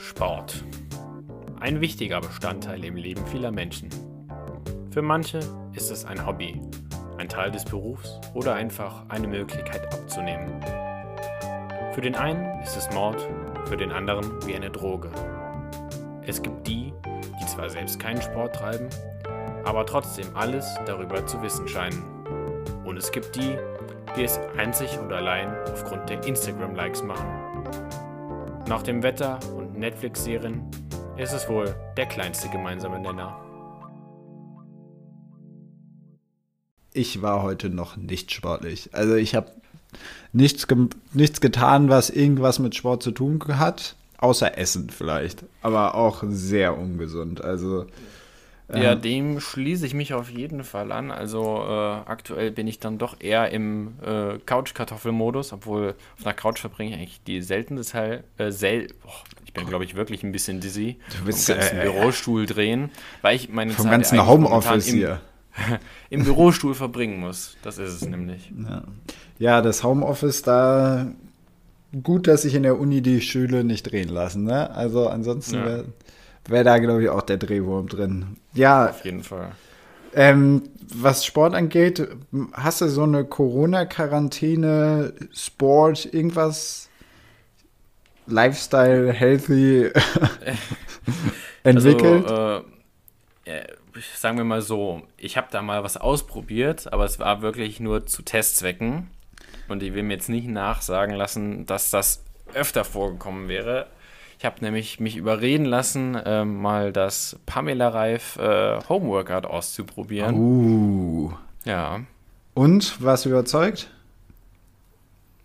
Sport. Ein wichtiger Bestandteil im Leben vieler Menschen. Für manche ist es ein Hobby, ein Teil des Berufs oder einfach eine Möglichkeit abzunehmen. Für den einen ist es Mord, für den anderen wie eine Droge. Es gibt die, die zwar selbst keinen Sport treiben, aber trotzdem alles darüber zu wissen scheinen. Und es gibt die, die es einzig und allein aufgrund der Instagram-Likes machen. Nach dem Wetter Netflix-Serien ist es wohl der kleinste gemeinsame Nenner. Ich war heute noch nicht sportlich. Also ich habe nichts, nichts getan, was irgendwas mit Sport zu tun hat, außer Essen vielleicht. Aber auch sehr ungesund. Also ja, dem schließe ich mich auf jeden Fall an. Also äh, aktuell bin ich dann doch eher im äh, Couch-Kartoffel-Modus, obwohl auf einer Couch verbringe ich eigentlich die seltenste Teil. Äh, sel oh, ich bin, glaube ich, wirklich ein bisschen dizzy. Du bist vom ganzen äh, Bürostuhl drehen, weil ich meine vom Zeit ganzen Homeoffice hier. Im, Bürostuhl verbringen muss. Das ist es nämlich. Ja. ja, das Homeoffice da. Gut, dass sich in der Uni die Stühle nicht drehen lassen. Ne? Also ansonsten Ja. wäre wär da, glaube ich, auch der Drehwurm drin. Ja, Auf jeden Fall. Ähm, was Sport angeht, hast du so eine Corona-Quarantäne, Sport, irgendwas Lifestyle, healthy entwickelt? Also, äh, äh, sagen wir mal so, ich habe da mal was ausprobiert, aber es war wirklich nur zu Testzwecken. Und ich will mir jetzt nicht nachsagen lassen, dass das öfter vorgekommen wäre. Ich habe nämlich mich überreden lassen, äh, mal das Pamela Reif äh, Homeworkout auszuprobieren. uh. Ja. Und, was überzeugt?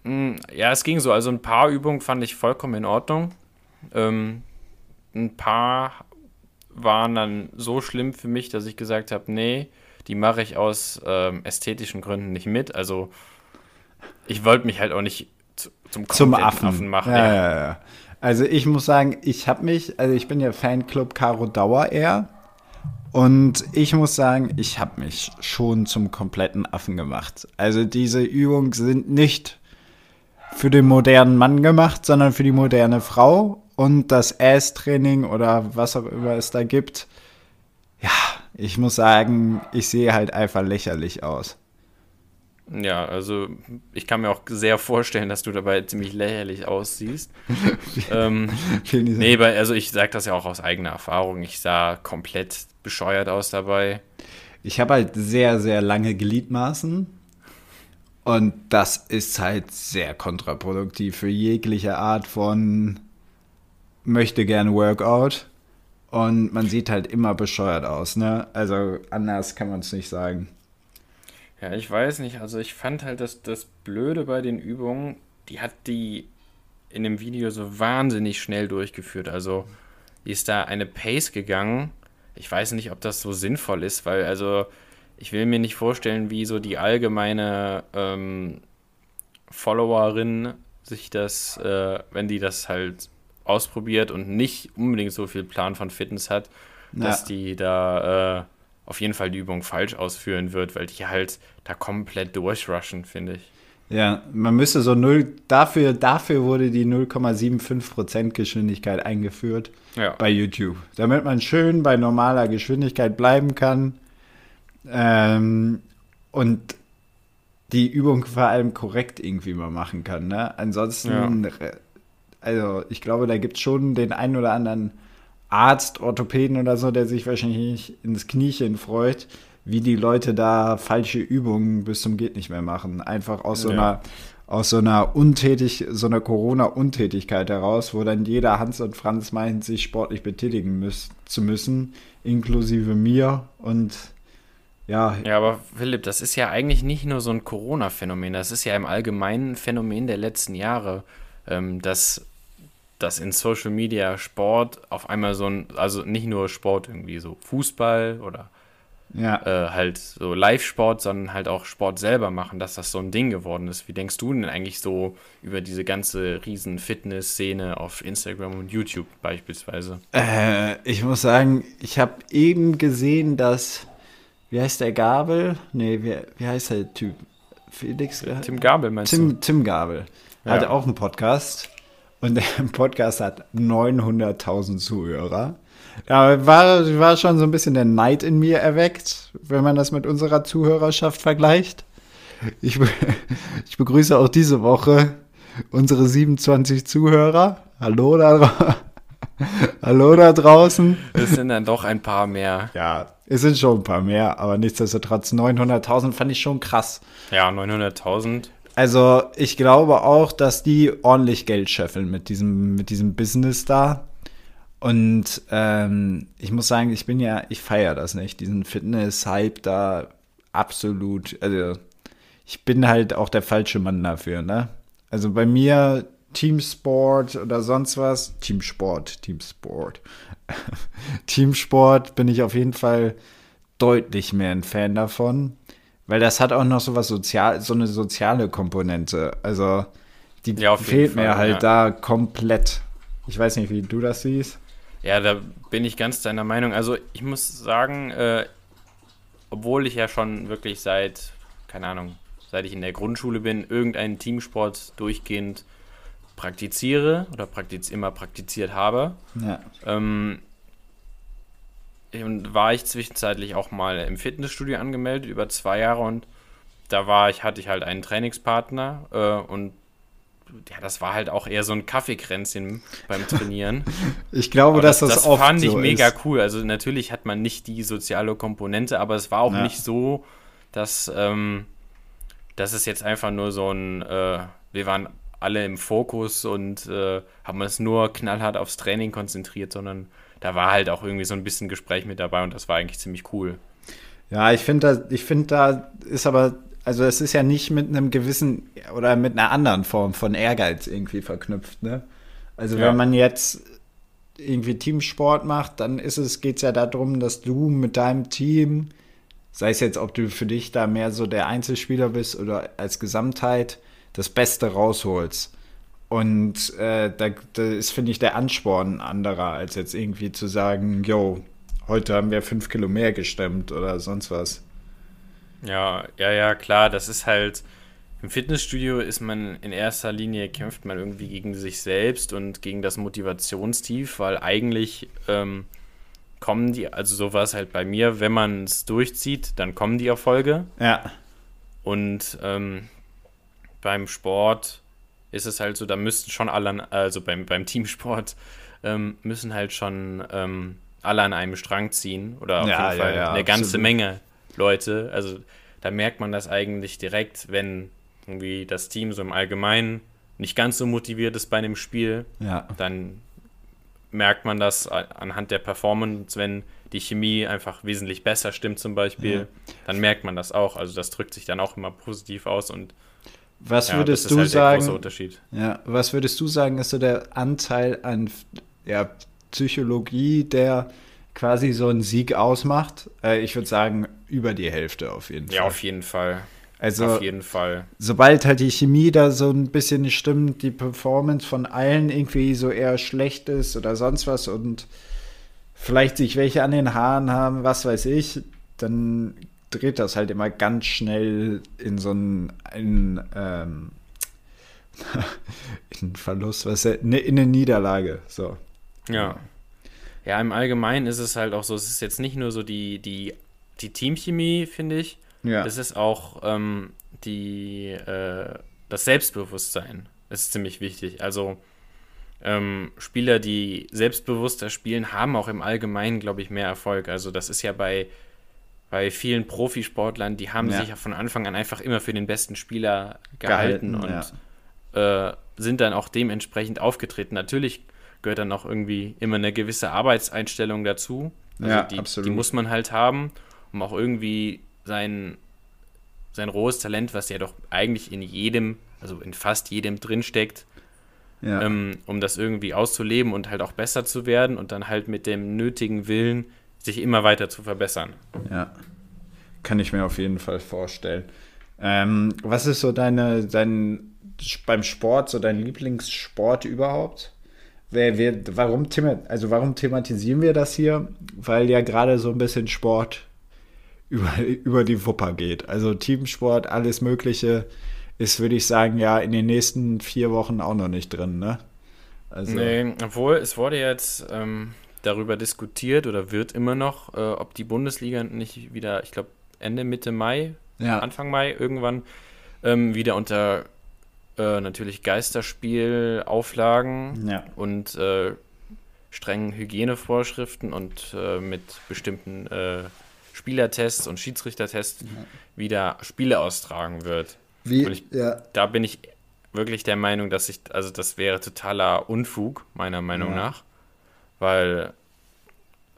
Mm, Ja, es ging so. Also ein paar Übungen fand ich vollkommen in Ordnung. Ähm, ein paar waren dann so schlimm für mich, dass ich gesagt habe, nee, die mache ich aus ähm, ästhetischen Gründen nicht mit. Also ich wollte mich halt auch nicht zu, zum Zum kompletten Affen. machen. Ja, ja, ja. Also ich muss sagen, ich habe mich, also ich bin ja Fanclub Caro Dauer eher. Und ich muss sagen, ich habe mich schon zum kompletten Affen gemacht. Also diese Übungen sind nicht für den modernen Mann gemacht, sondern für die moderne Frau. Und das Ass-Training oder was auch immer es da gibt, ja, ich muss sagen, ich sehe halt einfach lächerlich aus. Ja, also ich kann mir auch sehr vorstellen, dass du dabei ziemlich lächerlich aussiehst. ähm, nee, also ich sage das ja auch aus eigener Erfahrung. Ich sah komplett bescheuert aus dabei. Ich habe halt sehr, sehr lange Gliedmaßen. Und das ist halt sehr kontraproduktiv für jegliche Art von möchte gerne Workout. Und man sieht halt immer bescheuert aus, ne? Also anders kann man es nicht sagen. Ja, ich weiß nicht. Also ich fand halt das, das Blöde bei den Übungen, die hat die in dem Video so wahnsinnig schnell durchgeführt. Also die ist da eine Pace gegangen. Ich weiß nicht, ob das so sinnvoll ist, weil also ich will mir nicht vorstellen, wie so die allgemeine ähm, Followerin sich das, äh, wenn die das halt ausprobiert und nicht unbedingt so viel Plan von Fitness hat, dass Ja. die da äh, auf jeden Fall die Übung falsch ausführen wird, weil die halt da komplett durchrushen, finde ich. Ja, man müsste so null, dafür, dafür wurde die 0,75% Geschwindigkeit eingeführt Ja. bei YouTube. Damit man schön bei normaler Geschwindigkeit bleiben kann. Ähm, und die Übung vor allem korrekt irgendwie mal machen kann. Ne? Ansonsten, äh, also ich glaube, da gibt es schon den einen oder anderen Arzt, Orthopäden oder so, der sich wahrscheinlich nicht ins Kniechen freut, wie die Leute da falsche Übungen bis zum geht nicht mehr machen. Einfach aus so Ja. einer aus so einer untätig, so einer Corona-Untätigkeit heraus, wo dann jeder Hans und Franz meint, sich sportlich betätigen müß, zu müssen, inklusive mir und ja, Ja, aber Philipp, das ist ja eigentlich nicht nur so ein Corona-Phänomen, das ist ja im Allgemeinen ein Phänomen der letzten Jahre, ähm, dass, dass in Social Media Sport auf einmal so ein, also nicht nur Sport irgendwie so Fußball oder ja. äh, halt so Live-Sport, sondern halt auch Sport selber machen, dass das so ein Ding geworden ist. Wie denkst du denn eigentlich so über diese ganze riesen Fitness-Szene auf Instagram und YouTube beispielsweise? Äh, ich muss sagen, ich habe eben gesehen, dass, wie heißt der Gabel? Nee, wie, wie heißt der Typ? Felix? Tim Gabel meinst du? Tim, Tim Gabel Ja. hatte auch einen Podcast und der Podcast hat 900.000 Zuhörer. Ja, war, war schon so ein bisschen der Neid in mir erweckt, wenn man das mit unserer Zuhörerschaft vergleicht. Ich, ich begrüße auch diese Woche unsere 27 Zuhörer. Hallo da, Hallo da draußen. Es sind dann doch ein paar mehr. Ja, es sind schon ein paar mehr, aber nichtsdestotrotz 900.000 fand ich schon krass. Ja, 900.000. Also ich glaube auch, dass die ordentlich Geld scheffeln mit diesem, mit diesem Business da. Und ähm, ich muss sagen, ich bin ja, ich feiere das nicht, diesen Fitness-Hype da absolut. Also ich bin halt auch der falsche Mann dafür, ne? Also bei mir Teamsport oder sonst was, Teamsport, Teamsport. Teamsport bin ich auf jeden Fall deutlich mehr ein Fan davon, weil das hat auch noch so was sozial, so eine soziale Komponente. Also die ja, fehlt Fall, mir halt ja. da komplett. Ich weiß nicht, wie du das siehst. Ja, da bin ich ganz deiner Meinung. Also ich muss sagen, äh, obwohl ich ja schon wirklich seit, keine Ahnung, seit ich in der Grundschule bin, irgendeinen Teamsport durchgehend praktiziere oder praktiz immer praktiziert habe. Ja. Ähm, und war ich zwischenzeitlich auch mal im Fitnessstudio angemeldet über zwei Jahre und da war ich, hatte ich halt einen Trainingspartner äh, und ja, das war halt auch eher so ein Kaffeekränzchen beim Trainieren. ich glaube, dass das, das, das oft fand ich so mega ist. cool. Also natürlich hat man nicht die soziale Komponente, aber es war auch ja. nicht so, dass ähm, das ist jetzt einfach nur so ein, äh, wir waren alle im Fokus und äh, haben uns nur knallhart aufs Training konzentriert, sondern da war halt auch irgendwie so ein bisschen Gespräch mit dabei und das war eigentlich ziemlich cool. Ja, ich finde, da, ich finde, da ist aber, also es ist ja nicht mit einem gewissen oder mit einer anderen Form von Ehrgeiz irgendwie verknüpft, ne? Also ja. wenn man jetzt irgendwie Teamsport macht, dann ist es, geht es ja darum, dass du mit deinem Team sei es jetzt, ob du für dich da mehr so der Einzelspieler bist oder als Gesamtheit, das Beste rausholst. Und äh, da, da ist, finde ich, der Ansporn anderer, als jetzt irgendwie zu sagen, yo, heute haben wir fünf Kilo mehr gestemmt oder sonst was. Ja, ja, ja, klar, das ist halt, im Fitnessstudio ist man in erster Linie, kämpft man irgendwie gegen sich selbst und gegen das Motivationstief, weil eigentlich ähm, kommen die, also so war es halt bei mir, wenn man es durchzieht, dann kommen die Erfolge. Ja. Und ähm, beim Sport ist es halt so, da müssten schon alle, also beim, beim Teamsport, ähm, müssen halt schon ähm, alle an einem Strang ziehen oder auf ja, jeden Fall ja, ja, eine absolut. ganze Menge Leute. Also da merkt man das eigentlich direkt, wenn irgendwie das Team so im Allgemeinen nicht ganz so motiviert ist bei einem Spiel, dann merkt man das anhand der Performance, wenn die Chemie einfach wesentlich besser stimmt zum Beispiel, dann merkt man das auch. Also das drückt sich dann auch immer positiv aus und was ja, würdest du halt sagen? Ja, was würdest du sagen, ist so der Anteil an ja, Psychologie, der quasi so einen Sieg ausmacht? Äh, ich würde sagen, über die Hälfte auf jeden Fall. Ja, auf jeden Fall. Also, Auf jeden Fall. Sobald halt die Chemie da so ein bisschen nicht stimmt, die Performance von allen irgendwie so eher schlecht ist oder sonst was und vielleicht sich welche an den Haaren haben, was weiß ich, dann dreht das halt immer ganz schnell in so einen, in, ähm, in Verlust, was in eine Niederlage. So. Ja. Ja, im Allgemeinen ist es halt auch so, es ist jetzt nicht nur so die, die, die Teamchemie, finde ich, ja. Das ist auch ähm, die, äh, das Selbstbewusstsein. Das ist ziemlich wichtig. Also ähm, Spieler, die selbstbewusster spielen, haben auch im Allgemeinen, glaube ich, mehr Erfolg. Also das ist ja bei, bei vielen Profisportlern, die haben ja. sich ja von Anfang an einfach immer für den besten Spieler gehalten, gehalten und ja. äh, sind dann auch dementsprechend aufgetreten. Natürlich gehört dann auch irgendwie immer eine gewisse Arbeitseinstellung dazu. Also ja, die, absolut. die muss man halt haben, um auch irgendwie sein, sein rohes Talent, was ja doch eigentlich in jedem, also in fast jedem drinsteckt, ja. ähm, um das irgendwie auszuleben und halt auch besser zu werden und dann halt mit dem nötigen Willen sich immer weiter zu verbessern. Ja, kann ich mir auf jeden Fall vorstellen. Ähm, was ist so deine, dein, beim Sport, so dein Lieblingssport überhaupt? Wer, wer, warum, also warum thematisieren wir das hier? Weil ja gerade so ein bisschen Sport über, über die Wupper geht. Also Teamsport, alles Mögliche ist, würde ich sagen, ja, in den nächsten vier Wochen auch noch nicht drin, ne? Also. Nee, obwohl es wurde jetzt ähm, darüber diskutiert oder wird immer noch, äh, ob die Bundesliga nicht wieder, ich glaube Ende, Mitte Mai, ja. Anfang Mai irgendwann ähm, wieder unter äh, natürlich Geisterspielauflagen ja. und äh, strengen Hygienevorschriften und äh, mit bestimmten äh, Spielertests und Schiedsrichtertests ja. wieder Spiele austragen wird. Wie? Ich, ja. Da bin ich wirklich der Meinung, dass ich, also das wäre totaler Unfug, meiner Meinung ja. nach. Weil,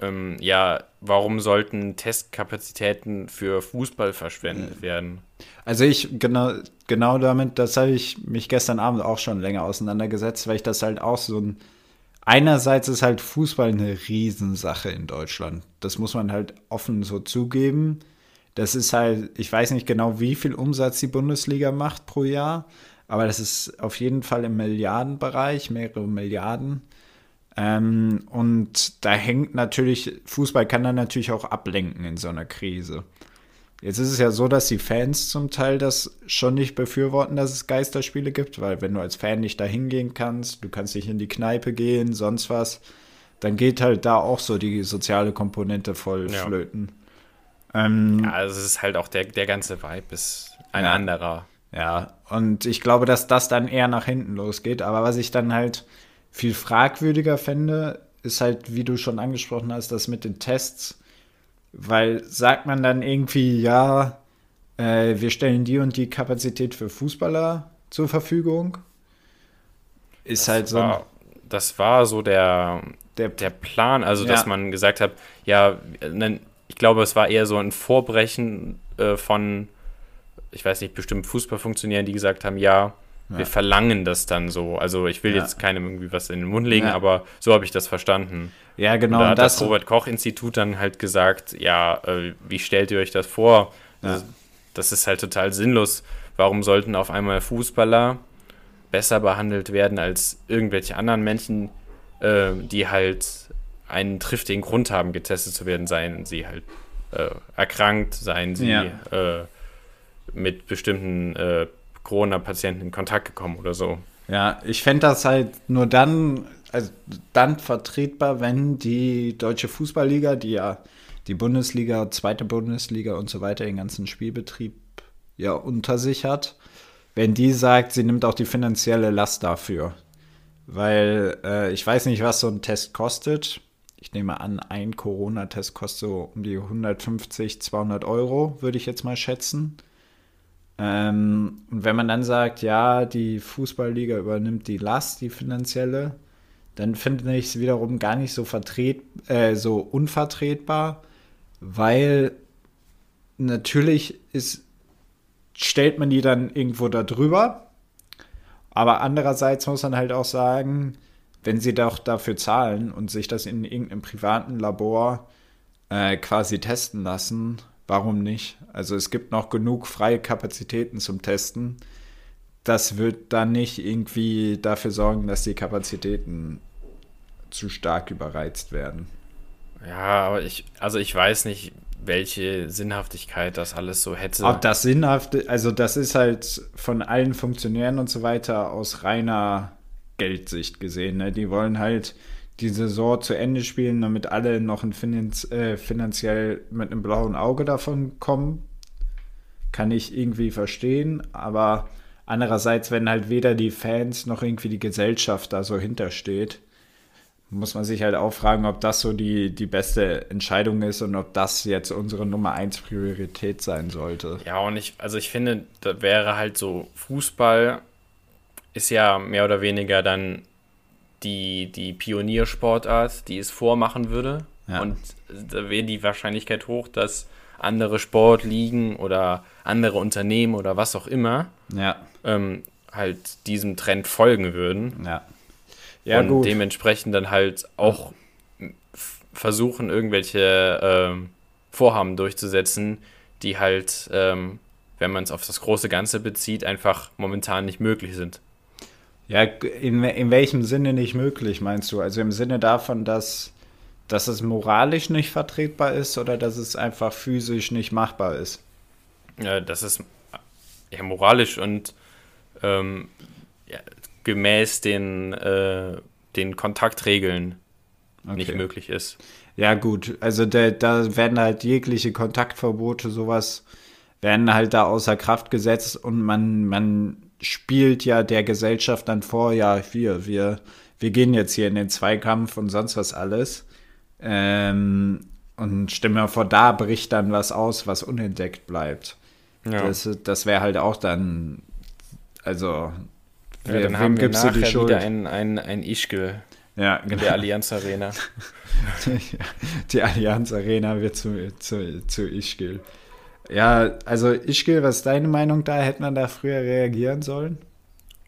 ähm, ja, warum sollten Testkapazitäten für Fußball verschwendet werden? Also ich, genau, genau damit, das habe ich mich gestern Abend auch schon länger auseinandergesetzt, weil ich das halt auch so ein. Einerseits ist halt Fußball eine Riesensache in Deutschland. Das muss man halt offen so zugeben. Das ist halt, ich weiß nicht genau, wie viel Umsatz die Bundesliga macht pro Jahr, aber das ist auf jeden Fall im Milliardenbereich, mehrere Milliarden. Ähm, und da hängt natürlich, Fußball kann dann natürlich auch ablenken in so einer Krise. Jetzt ist es ja so, dass die Fans zum Teil das schon nicht befürworten, dass es Geisterspiele gibt, weil wenn du als Fan nicht da hingehen kannst, du kannst nicht in die Kneipe gehen, sonst was, dann geht halt da auch so die soziale Komponente voll ja. flöten. Ähm, ja, also es ist halt auch der, der ganze Vibe ist ein ja. anderer. Ja, und ich glaube, dass das dann eher nach hinten losgeht. Aber was ich dann halt viel fragwürdiger fände, ist halt, wie du schon angesprochen hast, das mit den Tests. Weil sagt man dann irgendwie, ja, äh, wir stellen die und die Kapazität für Fußballer zur Verfügung. Ist das halt so. War, das war so der, der, der Plan, also ja. dass man gesagt hat, ja, ich glaube, es war eher so ein Vorbrechen äh, von ich weiß nicht, bestimmt Fußballfunktionären, die gesagt haben, ja, ja. wir verlangen das dann so. Also ich will ja. jetzt keinem irgendwie was in den Mund legen, ja. aber so habe ich das verstanden. Ja, genau. Und da hat das, das Robert Koch Institut dann halt gesagt, ja, äh, wie stellt ihr euch das vor? Das, das ist halt total sinnlos. Warum sollten auf einmal Fußballer besser behandelt werden als irgendwelche anderen Menschen, äh, die halt einen triftigen Grund haben, getestet zu werden, seien sie halt äh, erkrankt, seien sie ja. äh, mit bestimmten äh, Corona-Patienten in Kontakt gekommen oder so. Ja, ich fände das halt nur dann, also dann vertretbar, wenn die deutsche Fußballliga, die ja die Bundesliga, zweite Bundesliga und so weiter, den ganzen Spielbetrieb ja unter sich hat, wenn die sagt, sie nimmt auch die finanzielle Last dafür. Weil äh, ich weiß nicht, was so ein Test kostet. Ich nehme an, ein Corona-Test kostet so um die 150, 200 Euro, würde ich jetzt mal schätzen. Ähm, und wenn man dann sagt, ja, die Fußballliga übernimmt die Last, die finanzielle, dann finde ich es wiederum gar nicht so, vertret, äh, so unvertretbar, weil natürlich ist, stellt man die dann irgendwo da drüber. Aber andererseits muss man halt auch sagen, wenn sie doch dafür zahlen und sich das in irgendeinem privaten Labor äh, quasi testen lassen, warum nicht? Also es gibt noch genug freie Kapazitäten zum Testen. Das wird dann nicht irgendwie dafür sorgen, dass die Kapazitäten zu stark überreizt werden. Ja, aber ich, also ich weiß nicht, welche Sinnhaftigkeit das alles so hätte. Ob das Sinnhafte, also das ist halt von allen Funktionären und so weiter aus reiner Geldsicht gesehen. Ne? Die wollen halt die Saison zu Ende spielen, damit alle noch Finanz, äh, finanziell mit einem blauen Auge davon kommen. Kann ich irgendwie verstehen, aber andererseits, wenn halt weder die Fans noch irgendwie die Gesellschaft da so hintersteht, muss man sich halt auch fragen, ob das so die, die beste Entscheidung ist und ob das jetzt unsere Nummer 1 Priorität sein sollte. Ja, und ich, also ich finde, da wäre halt so, Fußball ist ja mehr oder weniger dann die, die Pioniersportart, die es vormachen würde. Ja. Und da wäre die Wahrscheinlichkeit hoch, dass andere Sportligen oder andere Unternehmen oder was auch immer ja. ähm, halt diesem Trend folgen würden. Ja. Ja, und gut. dementsprechend dann halt auch versuchen, irgendwelche ähm, Vorhaben durchzusetzen, die halt, ähm, wenn man es auf das große Ganze bezieht, einfach momentan nicht möglich sind. Ja, in, in welchem Sinne nicht möglich, meinst du? Also im Sinne davon, dass, dass es moralisch nicht vertretbar ist oder dass es einfach physisch nicht machbar ist? Ja, das ist ja, moralisch und ähm, ja, gemäß den äh, den Kontaktregeln Okay. nicht möglich ist. Ja, gut. Also da, da werden halt jegliche Kontaktverbote, sowas, werden halt da außer Kraft gesetzt und man, man spielt ja der Gesellschaft dann vor, ja, wir, wir, wir gehen jetzt hier in den Zweikampf und sonst was alles. Ähm, und stell mir vor, da bricht dann was aus, was unentdeckt bleibt. Ja. Das, das wäre halt auch dann, also, ja, wer- dann haben wir gibst du nachher Schuld? wieder ein, ein, ein Ischgl ja, in genau. der Allianz Arena. Die Allianz Arena wird zu, zu, zu Ischgl. Ja, also Ischgl, was ist deine Meinung da? Hätte man da früher reagieren sollen?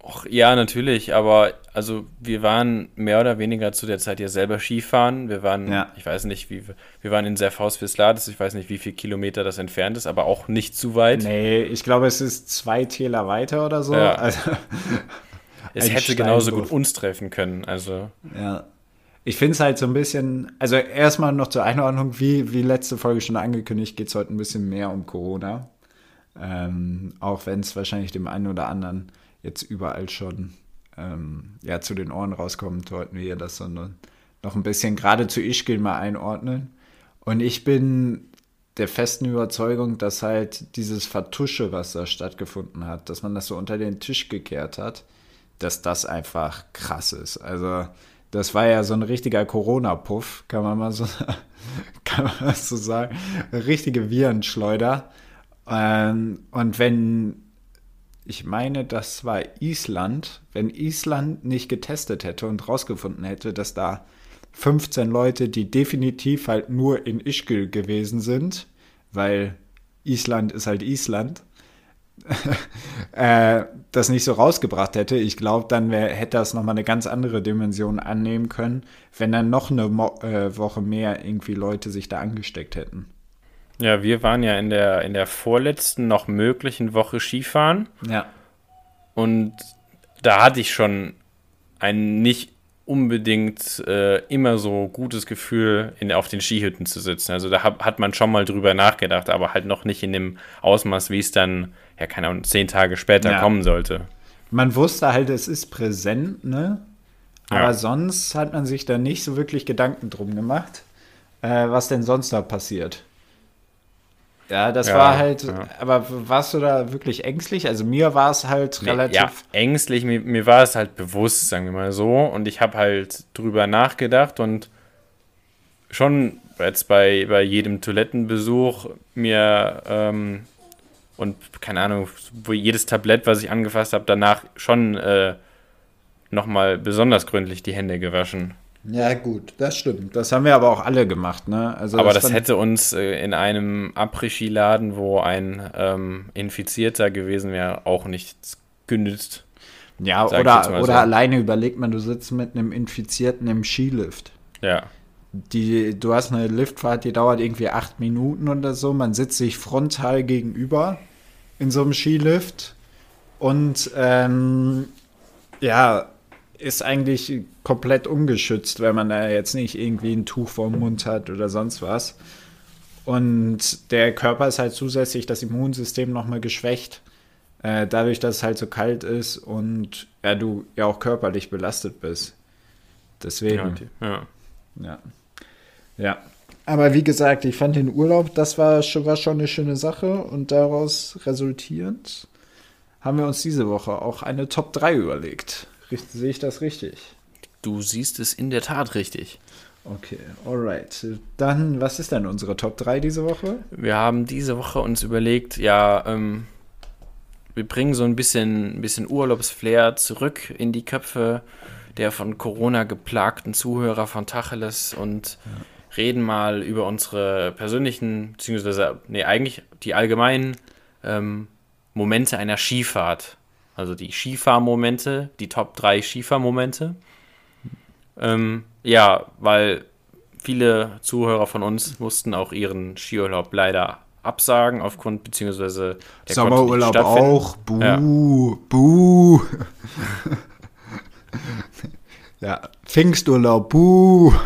Och, ja, natürlich, aber also wir waren mehr oder weniger zu der Zeit ja selber Skifahren. Wir waren, Ja. ich weiß nicht, wie wir waren in Serfaus-Vislades, ich weiß nicht, wie viel Kilometer das entfernt ist, aber auch nicht zu weit. Nee, ich glaube, es ist zwei Täler weiter oder so. Ja. Also, es hätte genauso Steinwurf. gut uns treffen können. Also ja. Ich finde es halt so ein bisschen, also erstmal noch zur Einordnung, wie, wie letzte Folge schon angekündigt, geht es heute ein bisschen mehr um Corona. Ähm, auch wenn es wahrscheinlich dem einen oder anderen jetzt überall schon ähm, ja, zu den Ohren rauskommt, wollten wir das so ne- noch ein bisschen gerade zu Ischgl mal einordnen. Und ich bin der festen Überzeugung, dass halt dieses Vertusche, was da stattgefunden hat, dass man das so unter den Tisch gekehrt hat, dass das einfach krass ist. Also das war ja so ein richtiger Corona-Puff, kann man mal so, kann man so sagen. Richtige Virenschleuder. Ähm, und wenn, ich meine, das war Island, wenn Island nicht getestet hätte und rausgefunden hätte, dass da 15 Leute, die definitiv halt nur in Ischgl gewesen sind, weil Island ist halt Island, äh, das nicht so rausgebracht hätte, ich glaube, dann wär, hätte das nochmal eine ganz andere Dimension annehmen können, wenn dann noch eine Mo äh, Woche mehr irgendwie Leute sich da angesteckt hätten. ja, wir waren ja in der, in der vorletzten noch möglichen Woche Skifahren. Ja. Und da hatte ich schon ein nicht unbedingt äh, immer so gutes Gefühl, in, auf den Skihütten zu sitzen. Also da hab, hat man schon mal drüber nachgedacht, aber halt noch nicht in dem Ausmaß, wie es dann, ja, keine Ahnung, zehn Tage später Ja. kommen sollte. Man wusste halt, es ist präsent, ne? Aber Ja. sonst hat man sich da nicht so wirklich Gedanken drum gemacht, äh, was denn sonst da passiert. Ja, das Ja, war halt, ja. aber warst du da wirklich ängstlich? Also mir war es halt Nee, relativ. Ja, ängstlich, mir, mir war es halt bewusst, sagen wir mal so. Und ich habe halt drüber nachgedacht und schon jetzt bei, bei jedem Toilettenbesuch mir ähm, und keine Ahnung, wo jedes Tablett, was ich angefasst habe, danach schon äh, nochmal besonders gründlich die Hände gewaschen. Ja, gut, das stimmt. Das haben wir aber auch alle gemacht, ne? Also Aber das fand- hätte uns äh, in einem Après-Ski-Laden, wo ein ähm, Infizierter gewesen wäre, auch nichts genützt. Ja, oder so. alleine überlegt man, du sitzt mit einem Infizierten im Skilift. Ja. Die, du hast eine Liftfahrt, die dauert irgendwie acht Minuten oder so. Man sitzt sich frontal gegenüber in so einem Skilift und ähm, ja, ist eigentlich komplett ungeschützt, wenn man da jetzt nicht irgendwie ein Tuch vorm Mund hat oder sonst was. Und der Körper ist halt zusätzlich das Immunsystem nochmal geschwächt, äh, dadurch, dass es halt so kalt ist und ja, du ja auch körperlich belastet bist. Deswegen. Ja, ja. Ja. Ja. Aber wie gesagt, ich fand den Urlaub, das war schon, war schon eine schöne Sache und daraus resultierend haben wir uns diese Woche auch eine Top 3 überlegt. Richt, sehe ich das richtig? Du siehst es in der Tat richtig. Okay, alright. Dann, was ist denn unsere Top 3 diese Woche? Wir haben diese Woche uns überlegt, ja, ähm, wir bringen so ein bisschen, ein bisschen Urlaubsflair zurück in die Köpfe der von Corona geplagten Zuhörer von Tacheles und reden mal über unsere persönlichen, beziehungsweise, nee, eigentlich die allgemeinen ähm, Momente einer Skifahrt. Also die Skifahrmomente, die Top 3 Skifahrmomente. Ähm, ja, weil viele Zuhörer von uns mussten auch ihren Skiurlaub leider absagen, aufgrund, beziehungsweise der Sommerurlaub auch. Buh, buh. ja, Pfingsturlaub, buh.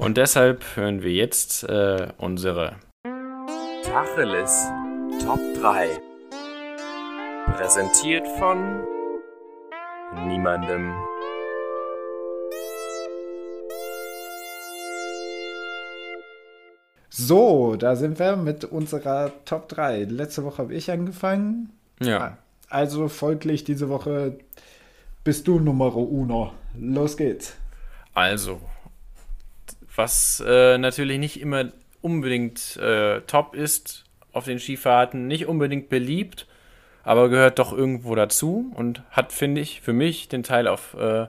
Und deshalb hören wir jetzt äh, unsere Tacheles Top 3. Präsentiert von niemandem. So, da sind wir mit unserer Top 3. Letzte Woche habe ich angefangen. Ja. Also folglich diese Woche bist du Numero Uno. Los geht's. Also, was äh, natürlich nicht immer unbedingt äh, top ist auf den Skifahrten, nicht unbedingt beliebt, aber gehört doch irgendwo dazu und hat, finde ich, für mich den Teil auf äh,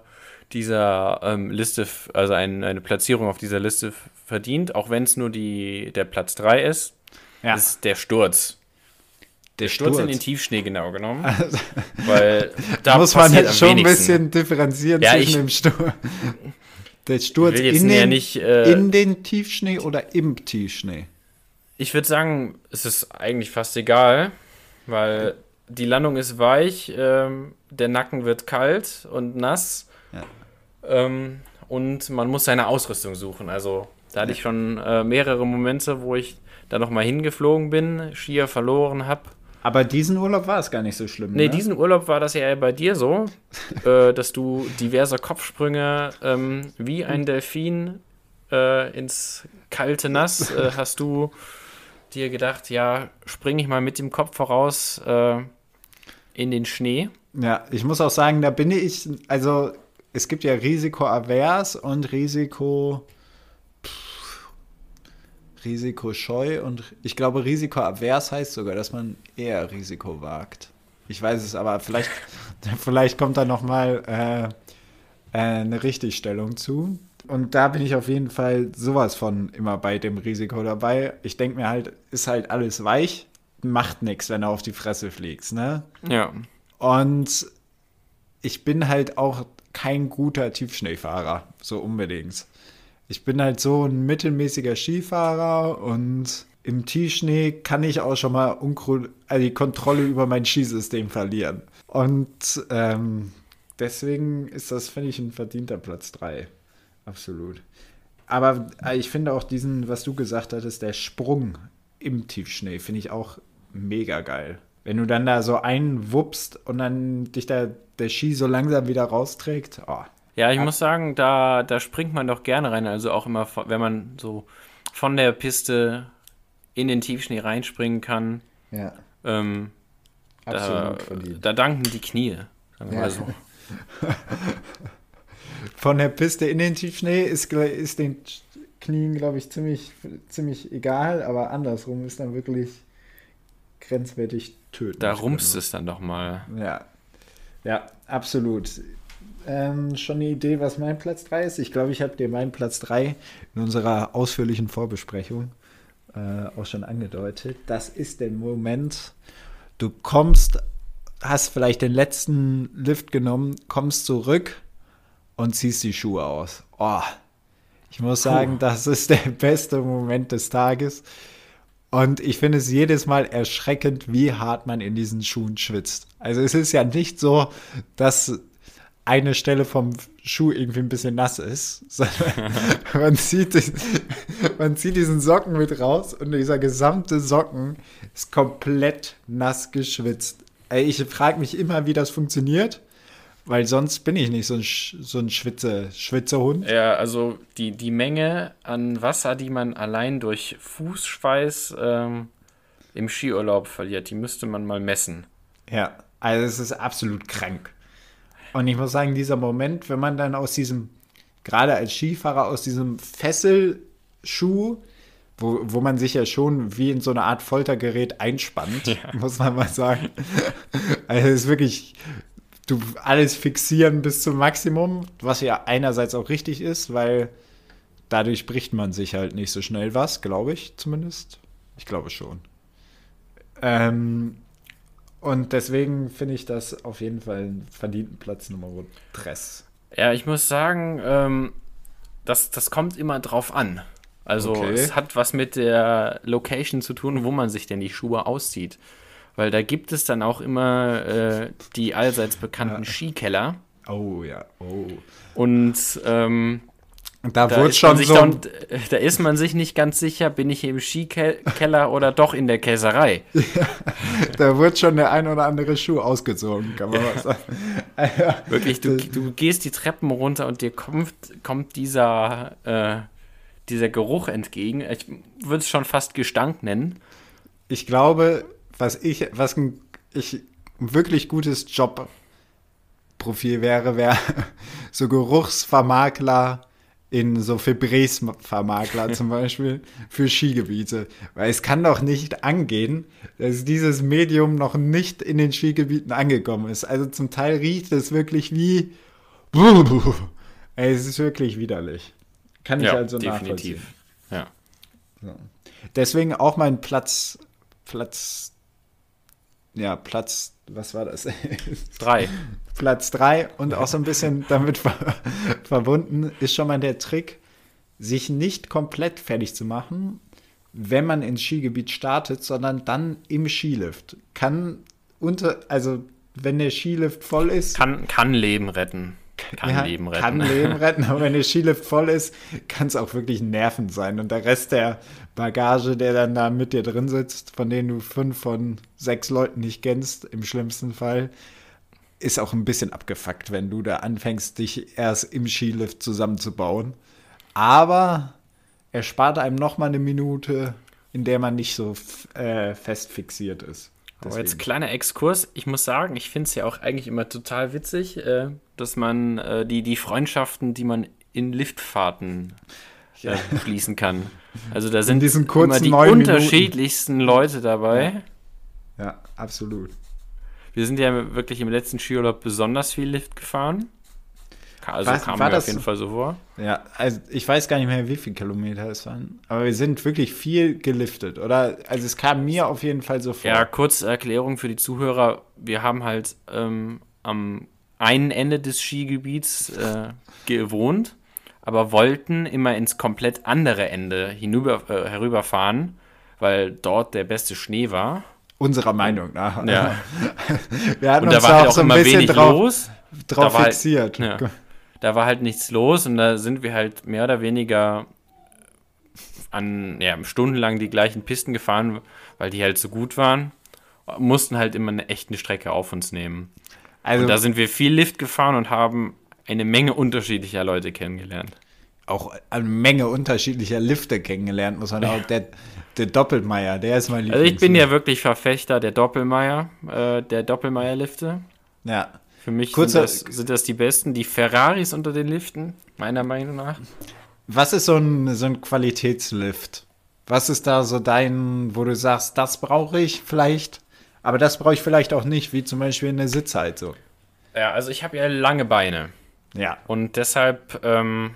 dieser ähm, Liste, also ein, eine Platzierung auf dieser Liste verdient, auch wenn es nur die, der Platz 3 ist, Ja. ist der Sturz. Der Sturz in den Tiefschnee genau genommen. weil da muss man jetzt schon ein bisschen differenzieren Ja, zwischen ich- dem Sturz. Der Sturz in den, nicht, äh, in den Tiefschnee oder im Tiefschnee? Ich würde sagen, es ist eigentlich fast egal, weil die Landung ist weich, ähm, der Nacken wird kalt und nass Ja. ähm, und man muss seine Ausrüstung suchen. Also da hatte ich schon äh, mehrere Momente, wo ich da nochmal hingeflogen bin, Skier verloren habe. Aber diesen Urlaub war es gar nicht so schlimm. Nee, ne? diesen Urlaub war das ja bei dir so, äh, dass du diverse Kopfsprünge ähm, wie ein Delfin äh, ins kalte Nass äh, hast du dir gedacht, ja, springe ich mal mit dem Kopf voraus äh, in den Schnee. Ja, ich muss auch sagen, da bin ich, also es gibt ja Risikoavers und Risiko. Risikoscheu und ich glaube, Risikoavers heißt sogar, dass man eher Risiko wagt. Ich weiß es, aber vielleicht, vielleicht kommt da nochmal äh, äh, eine Richtigstellung zu. Und da bin ich auf jeden Fall sowas von immer bei dem Risiko dabei. Ich denke mir halt, ist halt alles weich, macht nichts, wenn du auf die Fresse fliegst, ne? Ja. Und ich bin halt auch kein guter Tiefschneefahrer, so unbedingt. Ich bin halt so ein mittelmäßiger Skifahrer und im Tiefschnee kann ich auch schon mal also die Kontrolle über mein Skisystem verlieren. Und ähm, deswegen ist das, finde ich, ein verdienter Platz 3. Absolut. Aber äh, ich finde auch diesen, was du gesagt hattest, der Sprung im Tiefschnee, finde ich auch mega geil. Wenn du dann da so einwuppst und dann dich da der Ski so langsam wieder rausträgt, oh, Ja, ich muss sagen, da, da springt man doch gerne rein. Also auch immer, wenn man so von der Piste in den Tiefschnee reinspringen kann. ja, Ähm, da, absolut verdient. da danken die Knie. Sagen wir Ja. mal so. Von der Piste in den Tiefschnee ist, ist den Knien, glaube ich, ziemlich, ziemlich egal, aber andersrum ist dann wirklich grenzwertig tödend. Da rumst es dann doch mal. Ja, ja, absolut. Ähm, schon eine Idee, was mein Platz 3 ist? Ich glaube, ich habe dir meinen Platz 3 in unserer ausführlichen Vorbesprechung äh, auch schon angedeutet. Das ist der Moment, du kommst, hast vielleicht den letzten Lift genommen, kommst zurück und ziehst die Schuhe aus. Oh, ich muss sagen, das ist der beste Moment des Tages. Und ich finde es jedes Mal erschreckend, wie hart man in diesen Schuhen schwitzt. Also es ist ja nicht so, dass eine Stelle vom Schuh irgendwie ein bisschen nass ist, sondern man zieht, die- man zieht diesen Socken mit raus und dieser gesamte Socken ist komplett nass geschwitzt. Ey, ich frage mich immer, wie das funktioniert, weil sonst bin ich nicht so ein, Sch- so ein Schwitze, Schwitzehund. Ja, also die, die Menge an Wasser, die man allein durch Fußschweiß ähm, im Skiurlaub verliert, die müsste man mal messen. Ja, also es ist absolut krank. Und ich muss sagen, dieser Moment, wenn man dann aus diesem, gerade als Skifahrer, aus diesem Fesselschuh, wo, wo man sich ja schon wie in so eine Art Foltergerät einspannt, muss man mal sagen. Also es ist wirklich, du alles fixieren bis zum Maximum, was ja einerseits auch richtig ist, weil dadurch bricht man sich halt nicht so schnell was, glaube ich zumindest. Ich glaube schon. Ähm, und deswegen finde ich das auf jeden Fall einen verdienten Platz Nummer 3. Ja, ich muss sagen, ähm, das, das kommt immer drauf an. Also Okay. es hat was mit der Location zu tun, wo man sich denn die Schuhe auszieht. Weil da gibt es dann auch immer äh, die allseits bekannten Skikeller. Oh ja, oh. Und ähm, Und da, da, wurde ist schon man sich so. dann, da ist man sich nicht ganz sicher, bin ich im Skikeller oder doch in der Käserei. da wurde schon der ein oder andere Schuh ausgezogen, kann man mal sagen. Also, Wirklich, du, du gehst die Treppen runter und dir kommt, kommt dieser, äh, dieser Geruch entgegen. Ich würde es schon fast Gestank nennen. Ich glaube, was ich, was ein, ich, ein wirklich gutes Jobprofil wäre, wäre so Geruchsvermakler in so Febrés-Vermakler zum Beispiel für Skigebiete. Weil es kann doch nicht angehen, dass dieses Medium noch nicht in den Skigebieten angekommen ist. Also zum Teil riecht es wirklich wie. Es ist wirklich widerlich. Kann ich Ja, also definitiv. Ja. nachvollziehen. Deswegen auch mein Platz. Platz. Ja, Platz. Was war das? Drei. Platz 3 und auch so ein bisschen damit ver verbunden ist schon mal der Trick, sich nicht komplett fertig zu machen, wenn man ins Skigebiet startet, sondern dann im Skilift. Kann unter, also wenn der Skilift voll ist, Kann, kann Leben retten. Kann ja, Leben retten. Kann Leben retten, aber wenn der Skilift voll ist, kann es auch wirklich nervend sein. Und der Rest der Bagage, der dann da mit dir drin sitzt, von denen du fünf von sechs Leuten nicht kennst, im schlimmsten Fall, ist auch ein bisschen abgefuckt, wenn du da anfängst, dich erst im Skilift zusammenzubauen. Aber er spart einem noch mal eine Minute, in der man nicht so äh, fest fixiert ist. Aber jetzt Deswegen. kleiner Exkurs. Ich muss sagen, ich finde es ja auch eigentlich immer total witzig, äh, dass man äh, die, die Freundschaften, die man in Liftfahrten äh, schließen kann. Also da sind immer die neun Minuten. unterschiedlichsten Leute dabei. Ja, absolut. Wir sind ja wirklich im letzten Skiurlaub besonders viel Lift gefahren. Also Was- kam war mir das- auf jeden Fall so vor. Ja, also ich weiß gar nicht mehr, wie viele Kilometer es waren. Aber wir sind wirklich viel geliftet, oder? Also es kam mir auf jeden Fall so vor. Ja, kurze Erklärung für die Zuhörer. Wir haben halt ähm, am einen Ende des Skigebiets äh, gewohnt, aber wollten immer ins komplett andere Ende hinüber, äh, herüberfahren, weil dort der beste Schnee war. Unserer Meinung nach. Ja. Wir hatten Und da uns war da halt auch auch so ein immer bisschen wenig drauf, los. drauf Da war halt- fixiert. ja. Da war halt nichts los und da sind wir halt mehr oder weniger an, ja, stundenlang die gleichen Pisten gefahren, weil die halt so gut waren. Mussten halt immer eine echte Strecke auf uns nehmen. Also Und da sind wir viel Lift gefahren und haben eine Menge unterschiedlicher Leute kennengelernt. auch eine Menge unterschiedlicher Lifte kennengelernt, muss man auch. Der, der Doppelmeier, der ist mein Also ich bin ja wirklich Verfechter der Doppelmeier, äh, der Doppelmeier-Lifte. Ja. Für mich sind, das, sind das die besten, die Ferraris unter den Liften, meiner Meinung nach. Was ist so ein, so ein Qualitätslift? Was ist da so dein, wo du sagst, das brauche ich vielleicht, aber das brauche ich vielleicht auch nicht, wie zum Beispiel eine Sitzheizung. Ja, also ich habe ja lange Beine. Ja. Und deshalb ähm,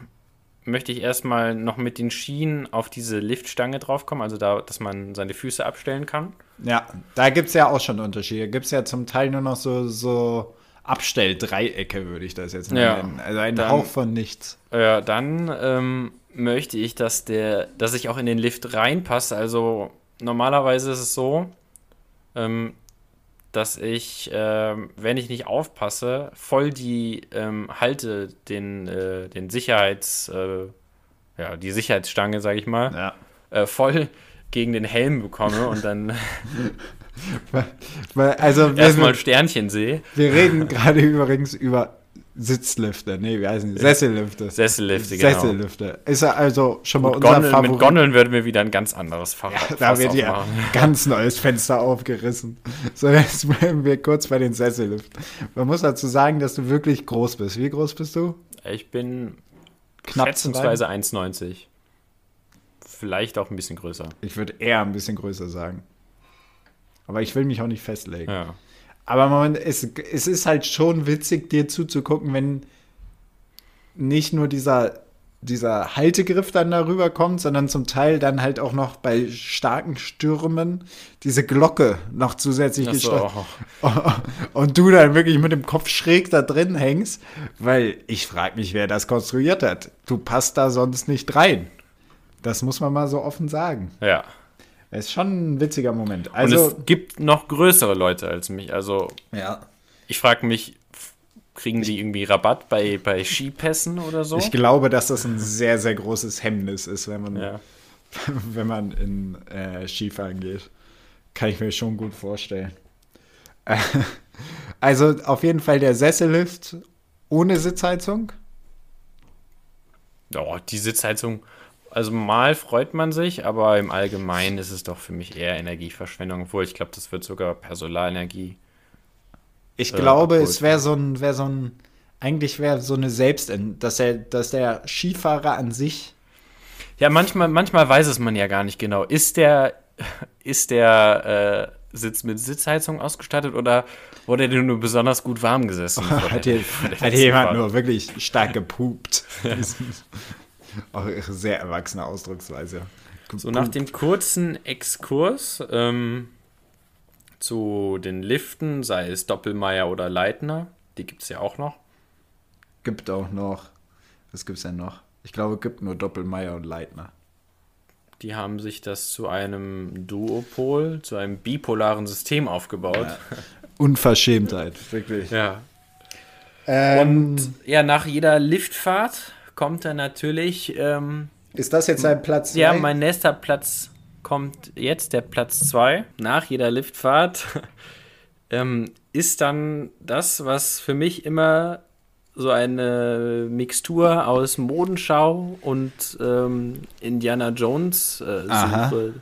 möchte ich erstmal noch mit den Schienen auf diese Liftstange draufkommen, also da, dass man seine Füße abstellen kann. Ja, da gibt es ja auch schon Unterschiede. Gibt es ja zum Teil nur noch so, so Abstelldreiecke, würde ich das jetzt mal Ja, nennen. Also ein dann- Hauch von nichts. Ja, dann ähm, möchte ich, dass der, dass ich auch in den Lift reinpasse. Also normalerweise ist es so, ähm, dass ich, ähm, wenn ich nicht aufpasse, voll die ähm, halte den, äh, den Sicherheits, äh, ja, die Sicherheitsstange, sage ich mal, Ja. äh, voll gegen den Helm bekomme und dann Also wir, erstmal Sternchen sehe. wir reden gerade übrigens über Sitzlifte. Nee, wie heißen die? Sessellifte. Sessellifte, genau. Sessellifte. Ist ja also schon mal Mit unser Gondeln, Favorit. mit Gondeln würden wir wieder ein ganz anderes Fach. Da Fass wird ja aufmachen. ganz neues Fenster aufgerissen. So, jetzt bleiben wir kurz bei den Sesselliften. Man muss dazu sagen, dass du wirklich groß bist. Wie groß bist du? Ich bin Knapp schätzungsweise 1,90. Vielleicht auch ein bisschen größer. Ich würde eher ein bisschen größer sagen. Aber ich will mich auch nicht festlegen. Ja. Aber Moment, es, es ist halt schon witzig, dir zuzugucken, wenn nicht nur dieser, dieser Haltegriff dann darüber kommt, sondern zum Teil dann halt auch noch bei starken Stürmen diese Glocke noch zusätzlich so, gestellt. Und du dann wirklich mit dem Kopf schräg da drin hängst, weil ich frage mich, wer das konstruiert hat. Du passt da sonst nicht rein. Das muss man mal so offen sagen. ja. Es ist schon ein witziger Moment. Und Also, es gibt noch größere Leute als mich. Also ja. ich frage mich, kriegen die irgendwie Rabatt bei, bei Skipässen oder so? Ich glaube, dass das ein sehr, sehr großes Hemmnis ist, wenn man, ja. wenn man in äh, Skifahren geht. Kann ich mir schon gut vorstellen. Äh, also auf jeden Fall der Sessellift ohne Sitzheizung. Oh, die Sitzheizung. Also mal freut man sich, aber im Allgemeinen ist es doch für mich eher Energieverschwendung, obwohl ich glaube, das wird sogar per Solarenergie. Ich äh, glaube, es wäre so ein, wäre so ein, eigentlich wäre so eine Selbst, dass er, dass der Skifahrer an sich. Ja, manchmal, manchmal weiß es man ja gar nicht genau. Ist der, ist der äh, Sitz mit Sitzheizung ausgestattet oder wurde der nur besonders gut warm gesessen? Hat, hier, hat jemand nur wirklich stark gepupt? Auch sehr erwachsene Ausdrucksweise. So, nach dem kurzen Exkurs ähm, zu den Liften, sei es Doppelmeier oder Leitner, die gibt es ja auch noch. Gibt auch noch. Was gibt es denn noch? Ich glaube, es gibt nur Doppelmeier und Leitner. Die haben sich das zu einem Duopol, zu einem bipolaren System aufgebaut. Ja. Unverschämtheit, wirklich. Ja. Ähm, und ja, nach jeder Liftfahrt kommt dann natürlich. Ähm, ist das jetzt ein Platz 2? Ja, mein nächster Platz kommt jetzt, der Platz 2. Nach jeder Liftfahrt ähm, ist dann das, was für mich immer so eine Mixtur aus Modenschau und ähm, Indiana Jones äh, Suche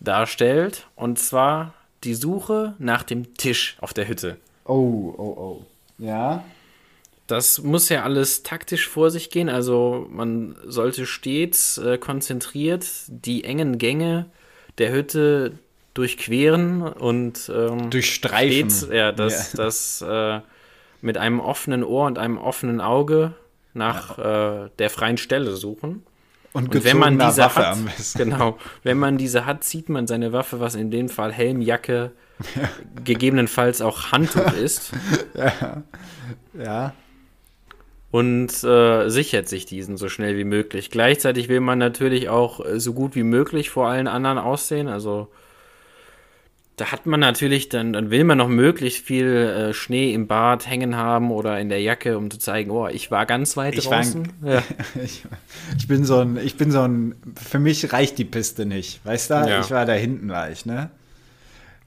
darstellt. Und zwar die Suche nach dem Tisch auf der Hütte. Oh, oh, oh. Ja. Das muss ja alles taktisch vor sich gehen. Also man sollte stets äh, konzentriert die engen Gänge der Hütte durchqueren und ähm, durchstreifen. Stets, ja, das, ja. das äh, mit einem offenen Ohr und einem offenen Auge nach ja. äh, der freien Stelle suchen. Und, und wenn man diese Waffe hat, genau, wenn man diese hat, zieht man seine Waffe, was in dem Fall Helm, Jacke, ja. gegebenenfalls auch Handtuch ist. ja. ja und äh, sichert sich diesen so schnell wie möglich. Gleichzeitig will man natürlich auch äh, so gut wie möglich vor allen anderen aussehen. Also da hat man natürlich, dann, dann will man noch möglichst viel äh, Schnee im Bad hängen haben oder in der Jacke, um zu zeigen, oh, ich war ganz weit ich draußen. War, ja. ich, ich, bin so ein, ich bin so ein, für mich reicht die Piste nicht, weißt du? Ja. Ich war da hinten war ich, ne?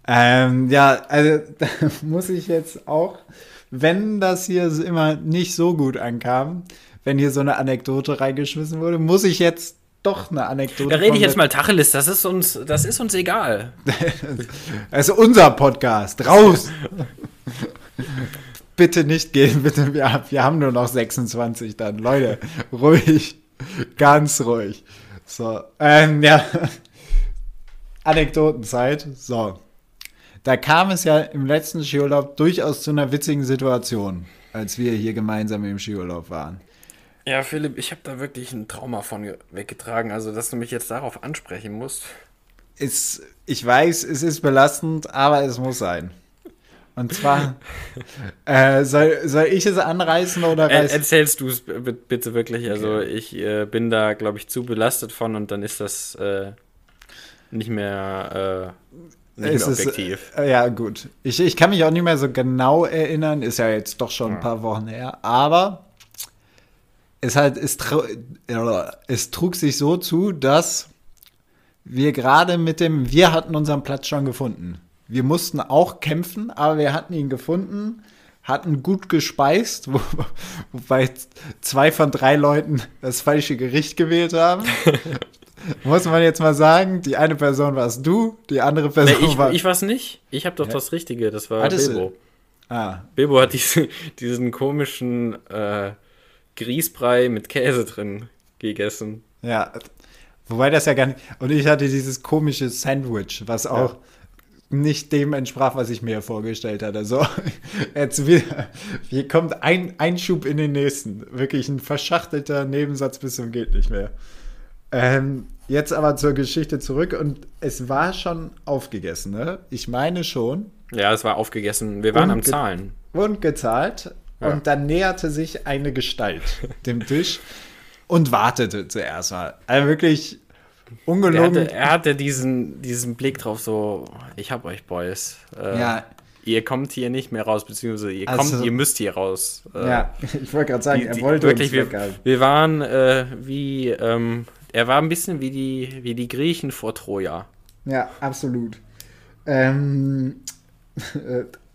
Ähm, ja, also da muss ich jetzt auch wenn das hier immer nicht so gut ankam, wenn hier so eine Anekdote reingeschmissen wurde, muss ich jetzt doch eine Anekdote. Da rede ich jetzt mal Tacheles, das ist uns, das ist uns egal. also unser Podcast, raus! bitte nicht gehen, bitte, wir, wir haben nur noch 26 dann. Leute, ruhig, ganz ruhig. So, ähm, ja. Anekdotenzeit. So da kam es ja im letzten Skiurlaub durchaus zu einer witzigen Situation, als wir hier gemeinsam im Skiurlaub waren. Ja, Philipp, ich habe da wirklich ein Trauma von weggetragen. Also, dass du mich jetzt darauf ansprechen musst. Ist, ich weiß, es ist belastend, aber es muss sein. Und zwar, äh, soll, soll ich es anreißen oder reiß? Erzählst du es bitte wirklich. Also, okay. ich äh, bin da, glaube ich, zu belastet von und dann ist das äh, nicht mehr äh, nicht mehr objektiv. Ist, äh, ja, gut. Ich, ich kann mich auch nicht mehr so genau erinnern, ist ja jetzt doch schon ein paar Wochen her, aber es, halt, es, es trug sich so zu, dass wir gerade mit dem, wir hatten unseren Platz schon gefunden. Wir mussten auch kämpfen, aber wir hatten ihn gefunden, hatten gut gespeist, wo, wobei zwei von drei Leuten das falsche Gericht gewählt haben. Muss man jetzt mal sagen, die eine Person warst du, die andere Person nee, ich, war. Ich war's nicht. Ich habe doch ja. das Richtige, das war Hattest Bilbo. Du? Ah. Bilbo hat diese, diesen komischen äh, Grießbrei mit Käse drin gegessen. Ja, wobei das ja gar nicht. Und ich hatte dieses komische Sandwich, was auch ja. nicht dem entsprach, was ich mir vorgestellt hatte. So, jetzt wieder. Hier kommt ein Einschub in den nächsten. Wirklich ein verschachtelter Nebensatz bis zum geht nicht mehr. Ähm, jetzt aber zur Geschichte zurück und es war schon aufgegessen, ne? Ich meine schon. Ja, es war aufgegessen. Wir waren am Zahlen. Und gezahlt. Ja. Und dann näherte sich eine Gestalt dem Tisch und wartete zuerst mal. Also wirklich ungelogen. Er hatte, er hatte diesen, diesen Blick drauf, so, ich hab euch, Boys. Äh, ja. Ihr kommt hier nicht mehr raus, beziehungsweise ihr also, kommt, ihr müsst hier raus. Äh, ja, ich wollte gerade sagen, die, die, er wollte wirklich, uns wir, wir waren äh, wie ähm, er war ein bisschen wie die, wie die Griechen vor Troja. Ja, absolut. Ähm,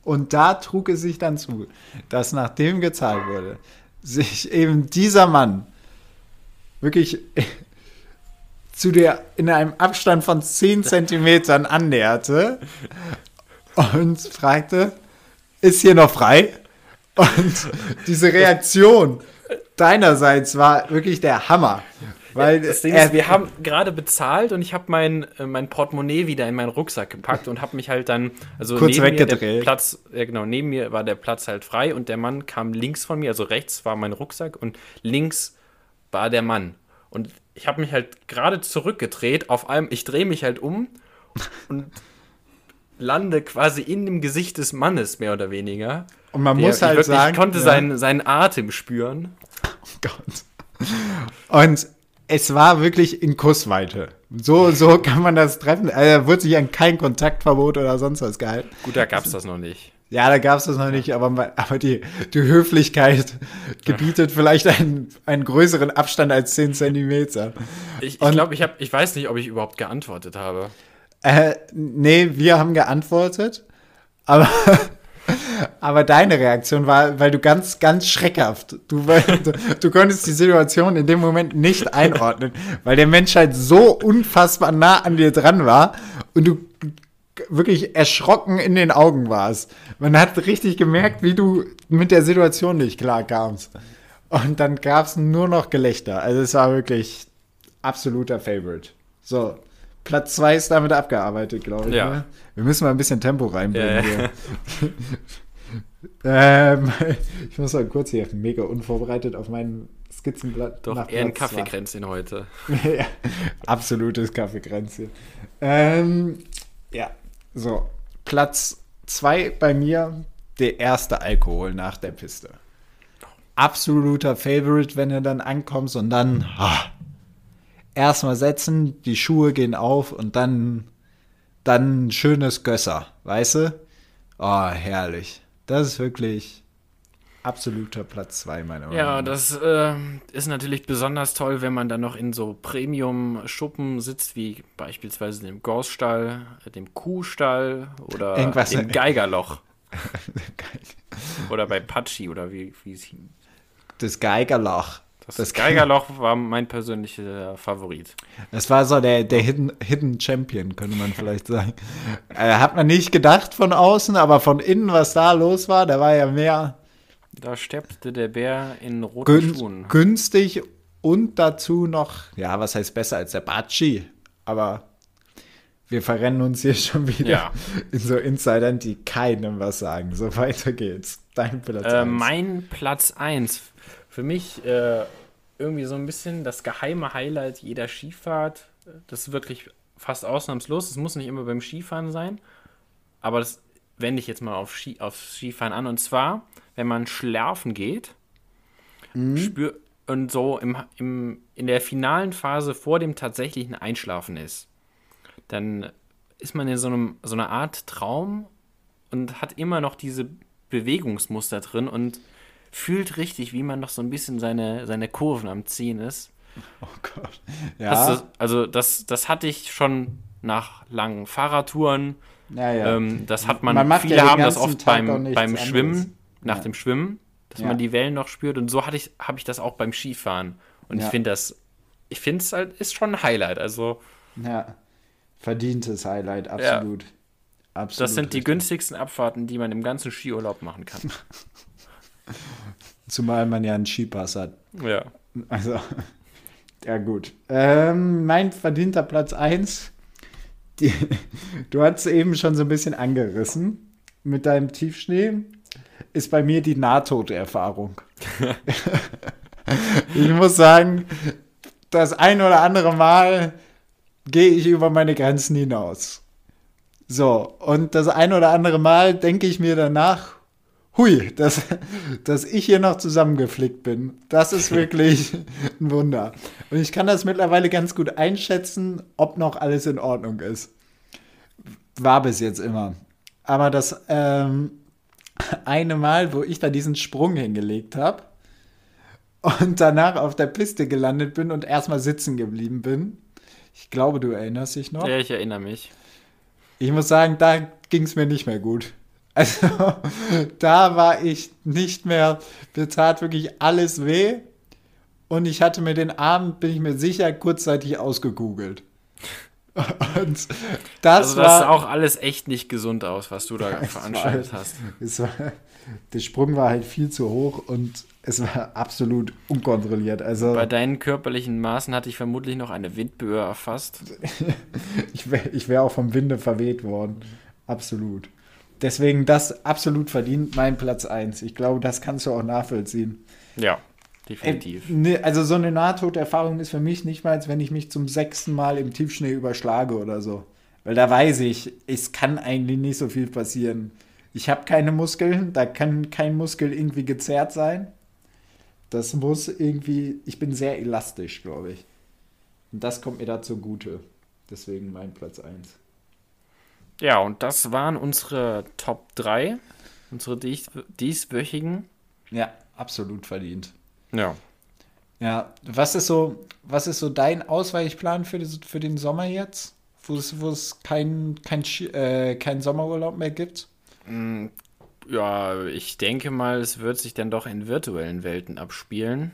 und da trug es sich dann zu, dass nachdem gezahlt wurde, sich eben dieser Mann wirklich zu dir in einem Abstand von 10 Zentimetern annäherte und fragte, ist hier noch frei? Und diese Reaktion deinerseits war wirklich der Hammer. Weil das Ding ist, wir haben gerade bezahlt und ich habe mein, äh, mein Portemonnaie wieder in meinen Rucksack gepackt und habe mich halt dann, also Kurz neben mir der weggedreht. Platz, ja genau, neben mir war der Platz halt frei und der Mann kam links von mir, also rechts war mein Rucksack und links war der Mann. Und ich habe mich halt gerade zurückgedreht, auf einem, ich drehe mich halt um und lande quasi in dem Gesicht des Mannes, mehr oder weniger. Und man Der- muss ich halt wirklich, sagen, ich konnte ja. seinen, seinen Atem spüren. Gott. Und es war wirklich in Kussweite. So, so kann man das treffen. Also, da wird sich an kein Kontaktverbot oder sonst was gehalten. Gut, da gab es das noch nicht. Ja, da gab es das noch nicht, aber, aber die, die Höflichkeit gebietet vielleicht einen, einen größeren Abstand als 10 Zentimeter. Ich, ich glaube, ich, hab- ich weiß nicht, ob ich überhaupt geantwortet habe. Äh, nee, wir haben geantwortet, aber, aber deine Reaktion war, weil du ganz, ganz schreckhaft, du, du, du konntest die Situation in dem Moment nicht einordnen, weil der Mensch halt so unfassbar nah an dir dran war und du wirklich erschrocken in den Augen warst. Man hat richtig gemerkt, wie du mit der Situation nicht klar kamst. Und dann gab es nur noch Gelächter. Also es war wirklich absoluter Favorite. So, Platz 2 ist damit abgearbeitet, glaube ich. Ja. Ne? Wir müssen mal ein bisschen Tempo reinbringen Ja, ja. ähm, ich muss mal kurz hier mega unvorbereitet auf meinen Skizzenblatt. Doch eher ein. Kaffeekränzchen heute. ja, absolutes Kaffeekränzchen. Ähm, ja, so. Platz 2 bei mir, der erste Alkohol nach der Piste. Absoluter Favorite, wenn du dann ankommst und dann ah, erstmal setzen, die Schuhe gehen auf und dann, dann ein schönes Gösser, weißt du? Oh, herrlich. Das ist wirklich absoluter Platz 2 meiner Meinung Ja, nach. das äh, ist natürlich besonders toll, wenn man dann noch in so Premium-Schuppen sitzt, wie beispielsweise dem Gorsstall, dem Kuhstall oder Irgendwas- dem Geigerloch. Oder bei Patschi oder wie, wie es hieß. Das Geigerloch. Das, Das- Geigerloch war mein persönlicher Favorit. Das war so der, der Hidden, Hidden Champion, könnte man vielleicht sagen. äh, hat man nicht gedacht von außen, aber von innen, was da los war, da war ja mehr Da steppte der Bär in roten Schuhen. gün günstig und dazu noch, ja, was heißt besser als der Batschi, aber wir verrennen uns hier schon wieder Ja. in so Insidern, die keinem was sagen. So weiter geht's. Dein Platz Äh, mein Platz 1. Für mich äh, irgendwie so ein bisschen das geheime Highlight jeder Skifahrt. Das ist wirklich fast ausnahmslos. Es muss nicht immer beim Skifahren sein. Aber das wende ich jetzt mal auf, Ski, auf Skifahren an. Und zwar, wenn man schlafen geht spür, und so im, im, in der finalen Phase vor dem tatsächlichen Einschlafen ist, dann ist man in so, einem, so einer Art Traum und hat immer noch diese Bewegungsmuster drin und fühlt richtig, wie man noch so ein bisschen seine, seine Kurven am Ziehen ist. oh Gott. Das, Ja, ist- also das, das hatte ich schon nach langen Fahrradtouren. ja, ja. Ähm, das hat man, Man viele ja haben das oft Tag beim, beim anderes. Schwimmen, nach Ja. dem Schwimmen, dass man die Wellen noch spürt. Und so hatte ich, habe ich das auch beim Skifahren. Und ich finde das, ich finde es halt, ist schon ein Highlight. Also ja. Verdientes Highlight, absolut. absolut. das sind die richtig. günstigsten Abfahrten, die man im ganzen Skiurlaub machen kann. Zumal man ja einen Skipass hat. ja. Also, ja gut. Ähm, mein verdienter Platz 1. Die, du hast es eben schon so ein bisschen angerissen. Mit deinem Tiefschnee ist bei mir die Nahtoderfahrung. ich muss sagen, das ein oder andere Mal gehe ich über meine Grenzen hinaus. So, und das ein oder andere Mal denke ich mir danach, hui, dass, dass ich hier noch zusammengeflickt bin. Das ist wirklich ein Wunder. Und ich kann das mittlerweile ganz gut einschätzen, ob noch alles in Ordnung ist. War bis jetzt immer. Aber das ähm, eine Mal, wo ich da diesen Sprung hingelegt habe und danach auf der Piste gelandet bin und erstmal sitzen geblieben bin. Ich glaube, du erinnerst dich noch. ja, ich erinnere mich. Ich muss sagen, da ging es mir nicht mehr gut. Also, da war ich nicht mehr, mir tat wirklich alles weh. und ich hatte mir den Abend, bin ich mir sicher, kurzzeitig ausgegoogelt. Und das also das war, sah auch alles echt nicht gesund aus, was du da veranstaltet war, hast. War, der Sprung war halt viel zu hoch und es war absolut unkontrolliert. Also, Bei deinen körperlichen Maßen hatte ich vermutlich noch eine Windböe erfasst. ich wäre ich wär auch vom Winde verweht worden. Absolut. Deswegen das absolut verdient mein Platz 1. Ich glaube, das kannst du auch nachvollziehen. Ja, definitiv. Äh, ne, also so eine Nahtoderfahrung ist für mich nicht mal, als wenn ich mich zum sechsten Mal im Tiefschnee überschlage oder so. Weil da weiß ich, es kann eigentlich nicht so viel passieren. Ich habe keine Muskeln, da kann kein Muskel irgendwie gezerrt sein. Das muss irgendwie, ich bin sehr elastisch, glaube ich. Und das kommt mir da zugute. Deswegen mein Platz 1. Ja, und das waren unsere Top 3, unsere dies dieswöchigen. Ja, absolut verdient. Ja. Ja, was ist so, was ist so dein Ausweichplan für, das, für den Sommer jetzt? Wo es, wo es kein, kein, äh, kein Sommerurlaub mehr gibt? Mm, ja, ich denke mal, es wird sich dann doch in virtuellen Welten abspielen.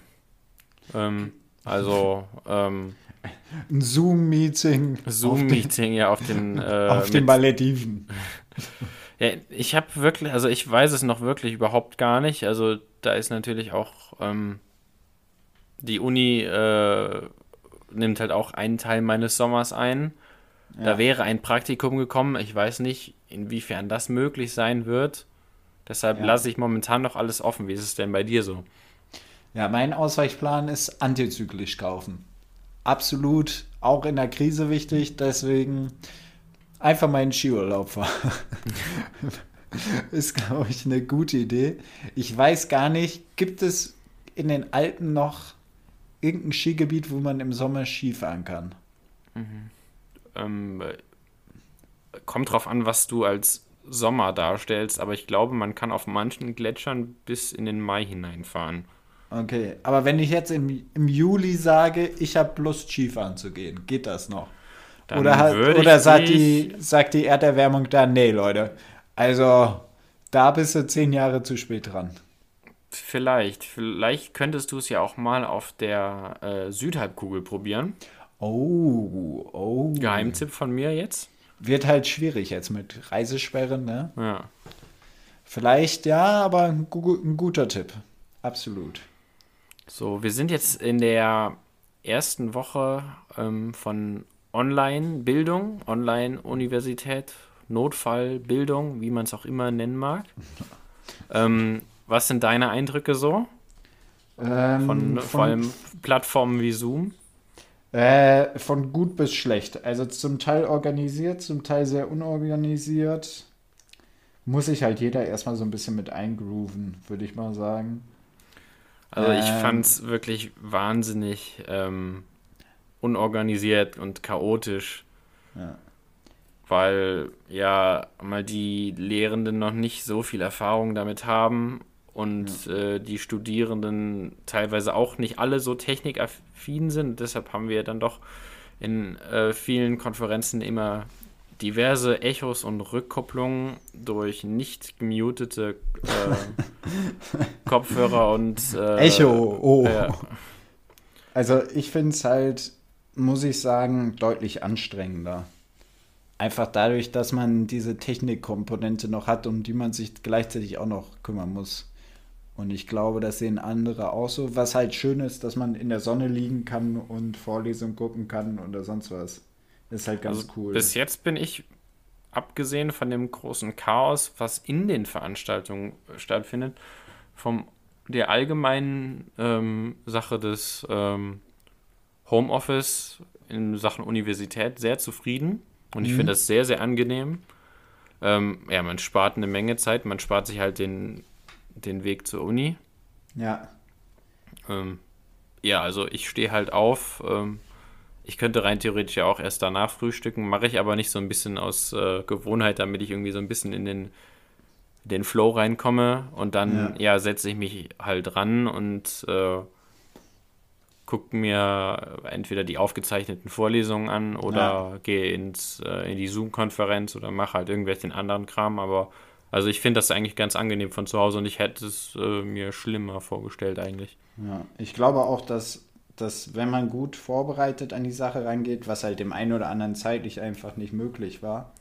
Ähm, also, ähm, ein Zoom-Meeting. Zoom-Meeting, ja, auf den. Äh, auf den Malediven. ja, ich habe wirklich, also ich weiß es noch wirklich überhaupt gar nicht. Also da ist natürlich auch ähm, die Uni äh, nimmt halt auch einen Teil meines Sommers ein. Ja. Da wäre ein Praktikum gekommen. Ich weiß nicht, inwiefern das möglich sein wird. Deshalb ja. lasse ich momentan noch alles offen. Wie ist es denn bei dir so? Ja, mein Ausweichplan ist antizyklisch kaufen absolut auch in der Krise wichtig. Deswegen einfach mal in Skiurlaub fahren. ist, glaube ich, eine gute Idee. Ich weiß gar nicht, gibt es in den Alpen noch irgendein Skigebiet, wo man im Sommer Ski fahren kann? Mhm. Ähm, kommt drauf an, was du als Sommer darstellst, aber ich glaube, man kann auf manchen Gletschern bis in den Mai hineinfahren. Okay, aber wenn ich jetzt im, im Juli sage, ich habe Lust, Skifahren zu gehen, geht das noch? Dann oder hat, oder sagt, die, sagt die Erderwärmung dann, nee, Leute, also da bist du zehn Jahre zu spät dran. Vielleicht. Vielleicht könntest du es ja auch mal auf der äh, Südhalbkugel probieren. Oh, oh. Geheimtipp von mir jetzt. Wird halt schwierig jetzt mit Reisesperren, ne? Ja. Vielleicht ja, aber ein, ein guter Tipp. Absolut. So, wir sind jetzt in der ersten Woche ähm, von Online-Bildung, Online-Universität, Notfallbildung, wie man es auch immer nennen mag. ähm, was sind deine Eindrücke so? Ähm, von, von, vor allem Plattformen wie Zoom? Äh, von gut bis schlecht. Also zum Teil organisiert, zum Teil sehr unorganisiert. Muss sich halt jeder erstmal so ein bisschen mit eingrooven, würde ich mal sagen. Also ich ähm, fand es wirklich wahnsinnig ähm, unorganisiert und chaotisch. Ja. Weil ja mal die Lehrenden noch nicht so viel Erfahrung damit haben und ja. äh, die Studierenden teilweise auch nicht alle so technikaffin sind. Deshalb haben wir dann doch in äh, vielen Konferenzen immer diverse Echos und Rückkopplungen durch nicht gemutete äh, Kopfhörer und äh, Echo. Oh. Ja. Also ich finde es halt, muss ich sagen, deutlich anstrengender. Einfach dadurch, dass man diese Technikkomponente noch hat, um die man sich gleichzeitig auch noch kümmern muss. Und ich glaube, das sehen andere auch so. Was halt schön ist, dass man in der Sonne liegen kann und Vorlesungen gucken kann oder sonst was. Ist halt ganz also cool. Bis jetzt bin ich, abgesehen von dem großen Chaos, was in den Veranstaltungen stattfindet, vom der allgemeinen ähm, Sache des ähm, Homeoffice in Sachen Universität sehr zufrieden. Und ich mhm. finde das sehr, sehr angenehm. Ähm, ja, man spart eine Menge Zeit, man spart sich halt den, den Weg zur Uni. Ja. Ähm, ja, also ich stehe halt auf, ähm, ich könnte rein theoretisch ja auch erst danach frühstücken, mache ich aber nicht so ein bisschen aus äh, Gewohnheit, damit ich irgendwie so ein bisschen in den, den Flow reinkomme und dann ja, ja setze ich mich halt ran und äh, gucke mir entweder die aufgezeichneten Vorlesungen an oder ja. gehe ins, äh, in die Zoom-Konferenz oder mache halt irgendwelchen anderen Kram, aber also ich finde das eigentlich ganz angenehm von zu Hause und ich hätte es äh, mir schlimmer vorgestellt eigentlich. Ja, ich glaube auch, dass dass wenn man gut vorbereitet an die Sache rangeht, was halt dem einen oder anderen zeitlich einfach nicht möglich war,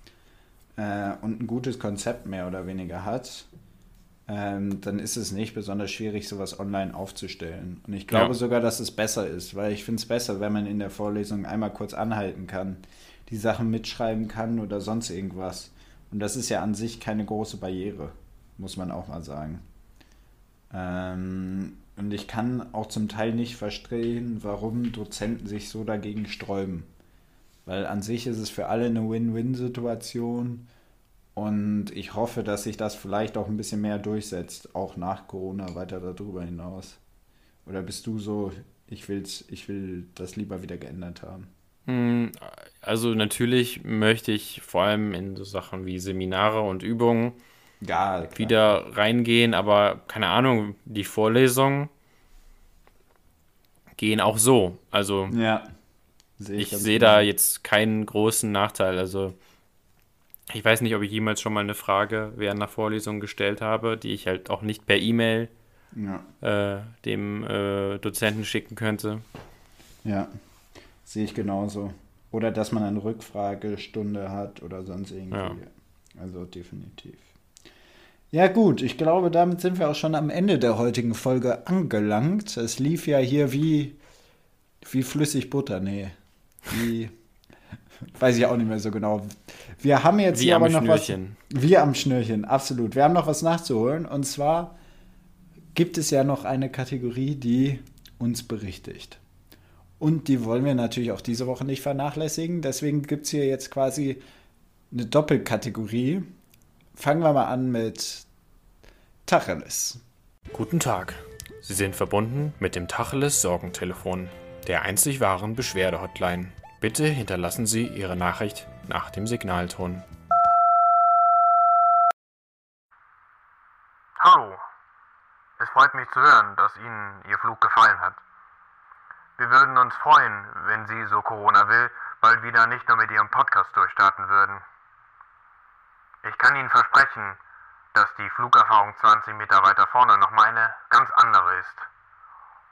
äh, und ein gutes Konzept mehr oder weniger hat, ähm, dann ist es nicht besonders schwierig, sowas online aufzustellen. Und ich glaube ja. sogar, dass es besser ist, weil ich finde es besser, wenn man in der Vorlesung einmal kurz anhalten kann, die Sachen mitschreiben kann oder sonst irgendwas. Und das ist ja an sich keine große Barriere, muss man auch mal sagen. Ähm, und ich kann auch zum Teil nicht verstehen, warum Dozenten sich so dagegen sträuben. Weil an sich ist es für alle eine Win-Win-Situation. Und ich hoffe, dass sich das vielleicht auch ein bisschen mehr durchsetzt, auch nach Corona weiter darüber hinaus. Oder bist du so, ich, will's, ich will das lieber wieder geändert haben? Hm, also natürlich möchte ich vor allem in so Sachen wie Seminare und Übungen ja, wieder reingehen, aber keine Ahnung, die Vorlesungen gehen auch so. Also ja, seh ich, ich sehe da jetzt keinen großen Nachteil. Also ich weiß nicht, ob ich jemals schon mal eine Frage während einer Vorlesung gestellt habe, die ich halt auch nicht per E-Mail ja. äh, dem äh, Dozenten schicken könnte. Ja, sehe ich genauso. Oder dass man eine Rückfragestunde hat oder sonst irgendwie. Ja. Also definitiv. Ja gut, ich glaube, damit sind wir auch schon am Ende der heutigen Folge angelangt. Es lief ja hier wie, wie flüssig Butter, nee. Wie, weiß ich auch nicht mehr so genau. Wir haben jetzt wie hier aber noch Schnürchen. was. Wir am Schnürchen, absolut. Wir haben noch was nachzuholen. Und zwar gibt es ja noch eine Kategorie, die uns berichtigt. Und die wollen wir natürlich auch diese Woche nicht vernachlässigen. Deswegen gibt es hier jetzt quasi eine Doppelkategorie. Fangen wir mal an mit Tacheles. Guten Tag. Sie sind verbunden mit dem Tacheles Sorgentelefon, der einzig wahren Beschwerde-Hotline. Bitte hinterlassen Sie Ihre Nachricht nach dem Signalton. Hallo. Es freut mich zu hören, dass Ihnen Ihr Flug gefallen hat. Wir würden uns freuen, wenn Sie, so Corona will, bald wieder nicht nur mit Ihrem Podcast durchstarten würden. Ich kann Ihnen versprechen, dass die Flugerfahrung 20 Meter weiter vorne nochmal eine ganz andere ist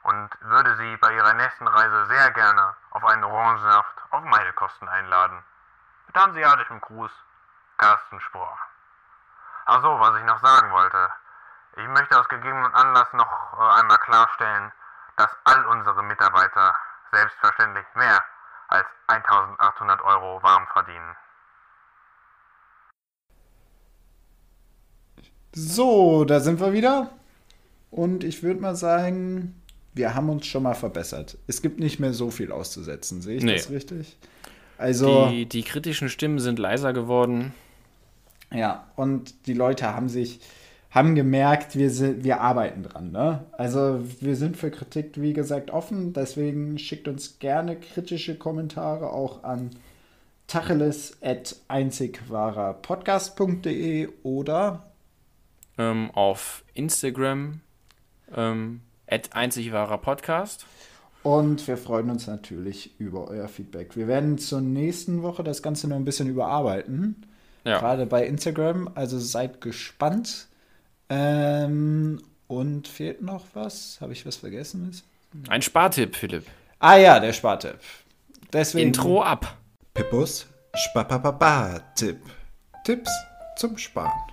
und würde Sie bei Ihrer nächsten Reise sehr gerne auf einen Orangensaft auf meine Kosten einladen. Mit hanseatischem Gruß, Carsten Spohr. Achso, was ich noch sagen wollte. Ich möchte aus gegebenem Anlass noch äh, einmal klarstellen, dass all unsere Mitarbeiter selbstverständlich mehr als 1800 Euro warm verdienen. So, da sind wir wieder. Und ich würde mal sagen, wir haben uns schon mal verbessert. Es gibt nicht mehr so viel auszusetzen. Sehe ich nee. das richtig? Also, die, die kritischen Stimmen sind leiser geworden. Ja, und die Leute haben sich haben gemerkt, wir, sind, wir arbeiten dran. Ne? Also wir sind für Kritik, wie gesagt, offen. Deswegen schickt uns gerne kritische Kommentare auch an tacheles.einzigwahrerpodcast.de oder ähm, auf Instagram ähm, einzigwahrer Podcast. Und wir freuen uns natürlich über euer Feedback. Wir werden zur nächsten Woche das Ganze noch ein bisschen überarbeiten. Ja. Gerade bei Instagram. Also seid gespannt. Ähm, und fehlt noch was? Habe ich was vergessen? Ein Spartipp, Philipp. Ah ja, der Spartipp. Deswegen Intro ab. Pippus Spapapapa-Tipp. Tipps zum Sparen.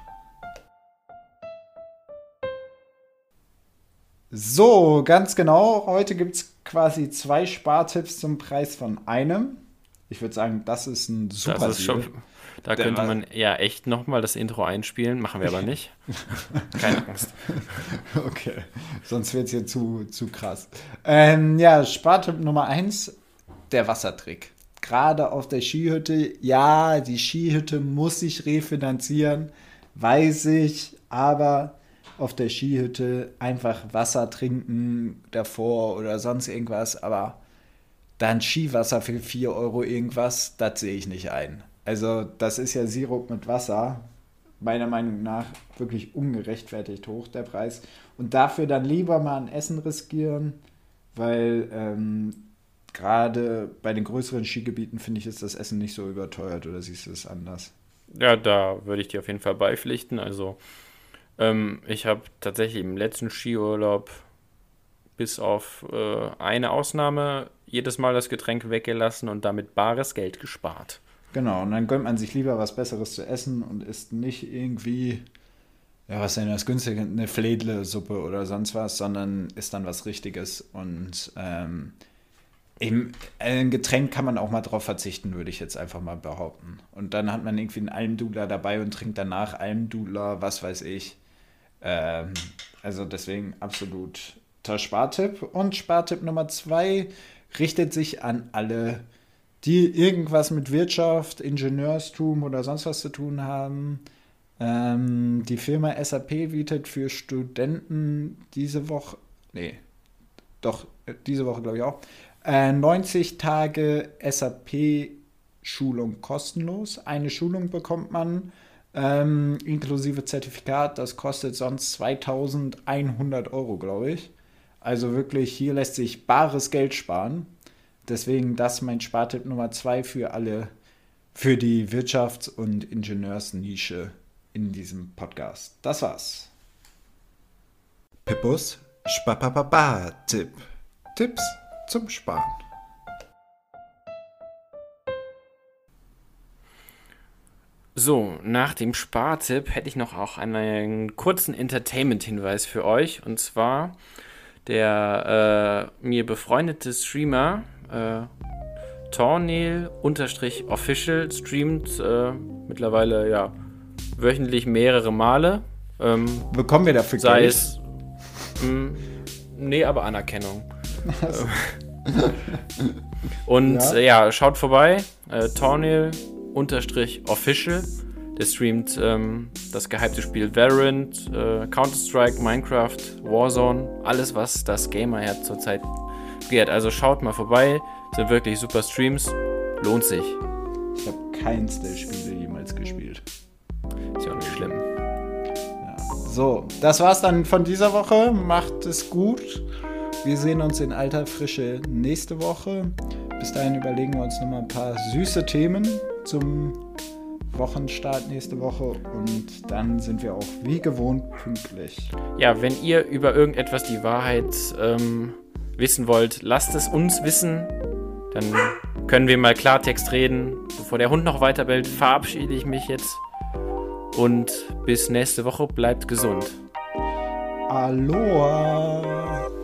So, ganz genau. Heute gibt es quasi zwei Spartipps zum Preis von einem. Ich würde sagen, das ist ein super das ist schon, Da Der könnte man ja echt nochmal das Intro einspielen. Machen wir aber nicht. Keine Angst. Okay, sonst wird es hier zu, zu krass. Ähm, ja, Spartipp Nummer eins, der Wassertrick. Gerade auf der Skihütte. Ja, die Skihütte muss sich refinanzieren, weiß ich, aber auf der Skihütte einfach Wasser trinken davor oder sonst irgendwas, aber dann Skiwasser für 4 Euro irgendwas, das sehe ich nicht ein. Also das ist ja Sirup mit Wasser, meiner Meinung nach wirklich ungerechtfertigt hoch der Preis. Und dafür dann lieber mal ein Essen riskieren, weil ähm, gerade bei den größeren Skigebieten finde ich, ist das Essen nicht so überteuert oder siehst du es anders? Ja, da würde ich dir auf jeden Fall beipflichten. Also ähm, ich habe tatsächlich im letzten Skiurlaub bis auf äh, eine Ausnahme jedes Mal das Getränk weggelassen und damit bares Geld gespart. Genau, und dann gönnt man sich lieber was Besseres zu essen und isst nicht irgendwie, ja, was denn das günstige, eine Fledle-Suppe oder sonst was, sondern isst dann was Richtiges und ähm, Eben, ein Getränk kann man auch mal drauf verzichten, würde ich jetzt einfach mal behaupten. Und dann hat man irgendwie einen Almdudler dabei und trinkt danach Almdudler, was weiß ich. Ähm, also deswegen absolut Spartipp. Und Spartipp Nummer zwei richtet sich an alle, die irgendwas mit Wirtschaft, Ingenieurstum oder sonst was zu tun haben. Ähm, die Firma SAP bietet für Studenten diese Woche, nee, doch, diese Woche glaube ich auch, 90 äh, Tage SAP-Schulung kostenlos. Eine Schulung bekommt man ähm, inklusive Zertifikat. Das kostet sonst 2100 Euro, glaube ich. Also wirklich, hier lässt sich bares Geld sparen. Deswegen das mein Spartipp Nummer zwei für alle, für die Wirtschafts- und Ingenieursnische in diesem Podcast. Das war's. Pippus Spapapapa-Tipp. Tipps zum Sparen. So, nach dem Spartipp hätte ich noch auch einen kurzen Entertainment-Hinweis für euch. Und zwar der äh, mir befreundete Streamer äh, Tornel-Official streamt äh, mittlerweile ja wöchentlich mehrere Male. Ähm, Bekommen wir dafür sei Geld? es mh, hm, Nee, aber Anerkennung. Und ja. Ja. schaut vorbei. Äh, Tornil-Official. Der streamt ähm, das gehypte Spiel Valorant, äh, Counter-Strike, Minecraft, Warzone, alles, was das Gamerherz zurzeit begehrt. Also schaut mal vorbei. Sind wirklich super Streams. Lohnt sich. Ich habe keins der Spiele jemals gespielt. Ist ja auch nicht schlimm. So, das war's dann von dieser Woche. Macht es gut. Wir sehen uns in alter Frische nächste Woche. Bis dahin überlegen wir uns nochmal ein paar süße Themen zum Wochenstart nächste Woche und dann sind wir auch wie gewohnt pünktlich. Ja, wenn ihr über irgendetwas die Wahrheit ähm, wissen wollt, lasst es uns wissen. Dann können wir mal Klartext reden. Bevor der Hund noch weiter bellt, verabschiede ich mich jetzt und bis nächste Woche bleibt gesund. Aloha!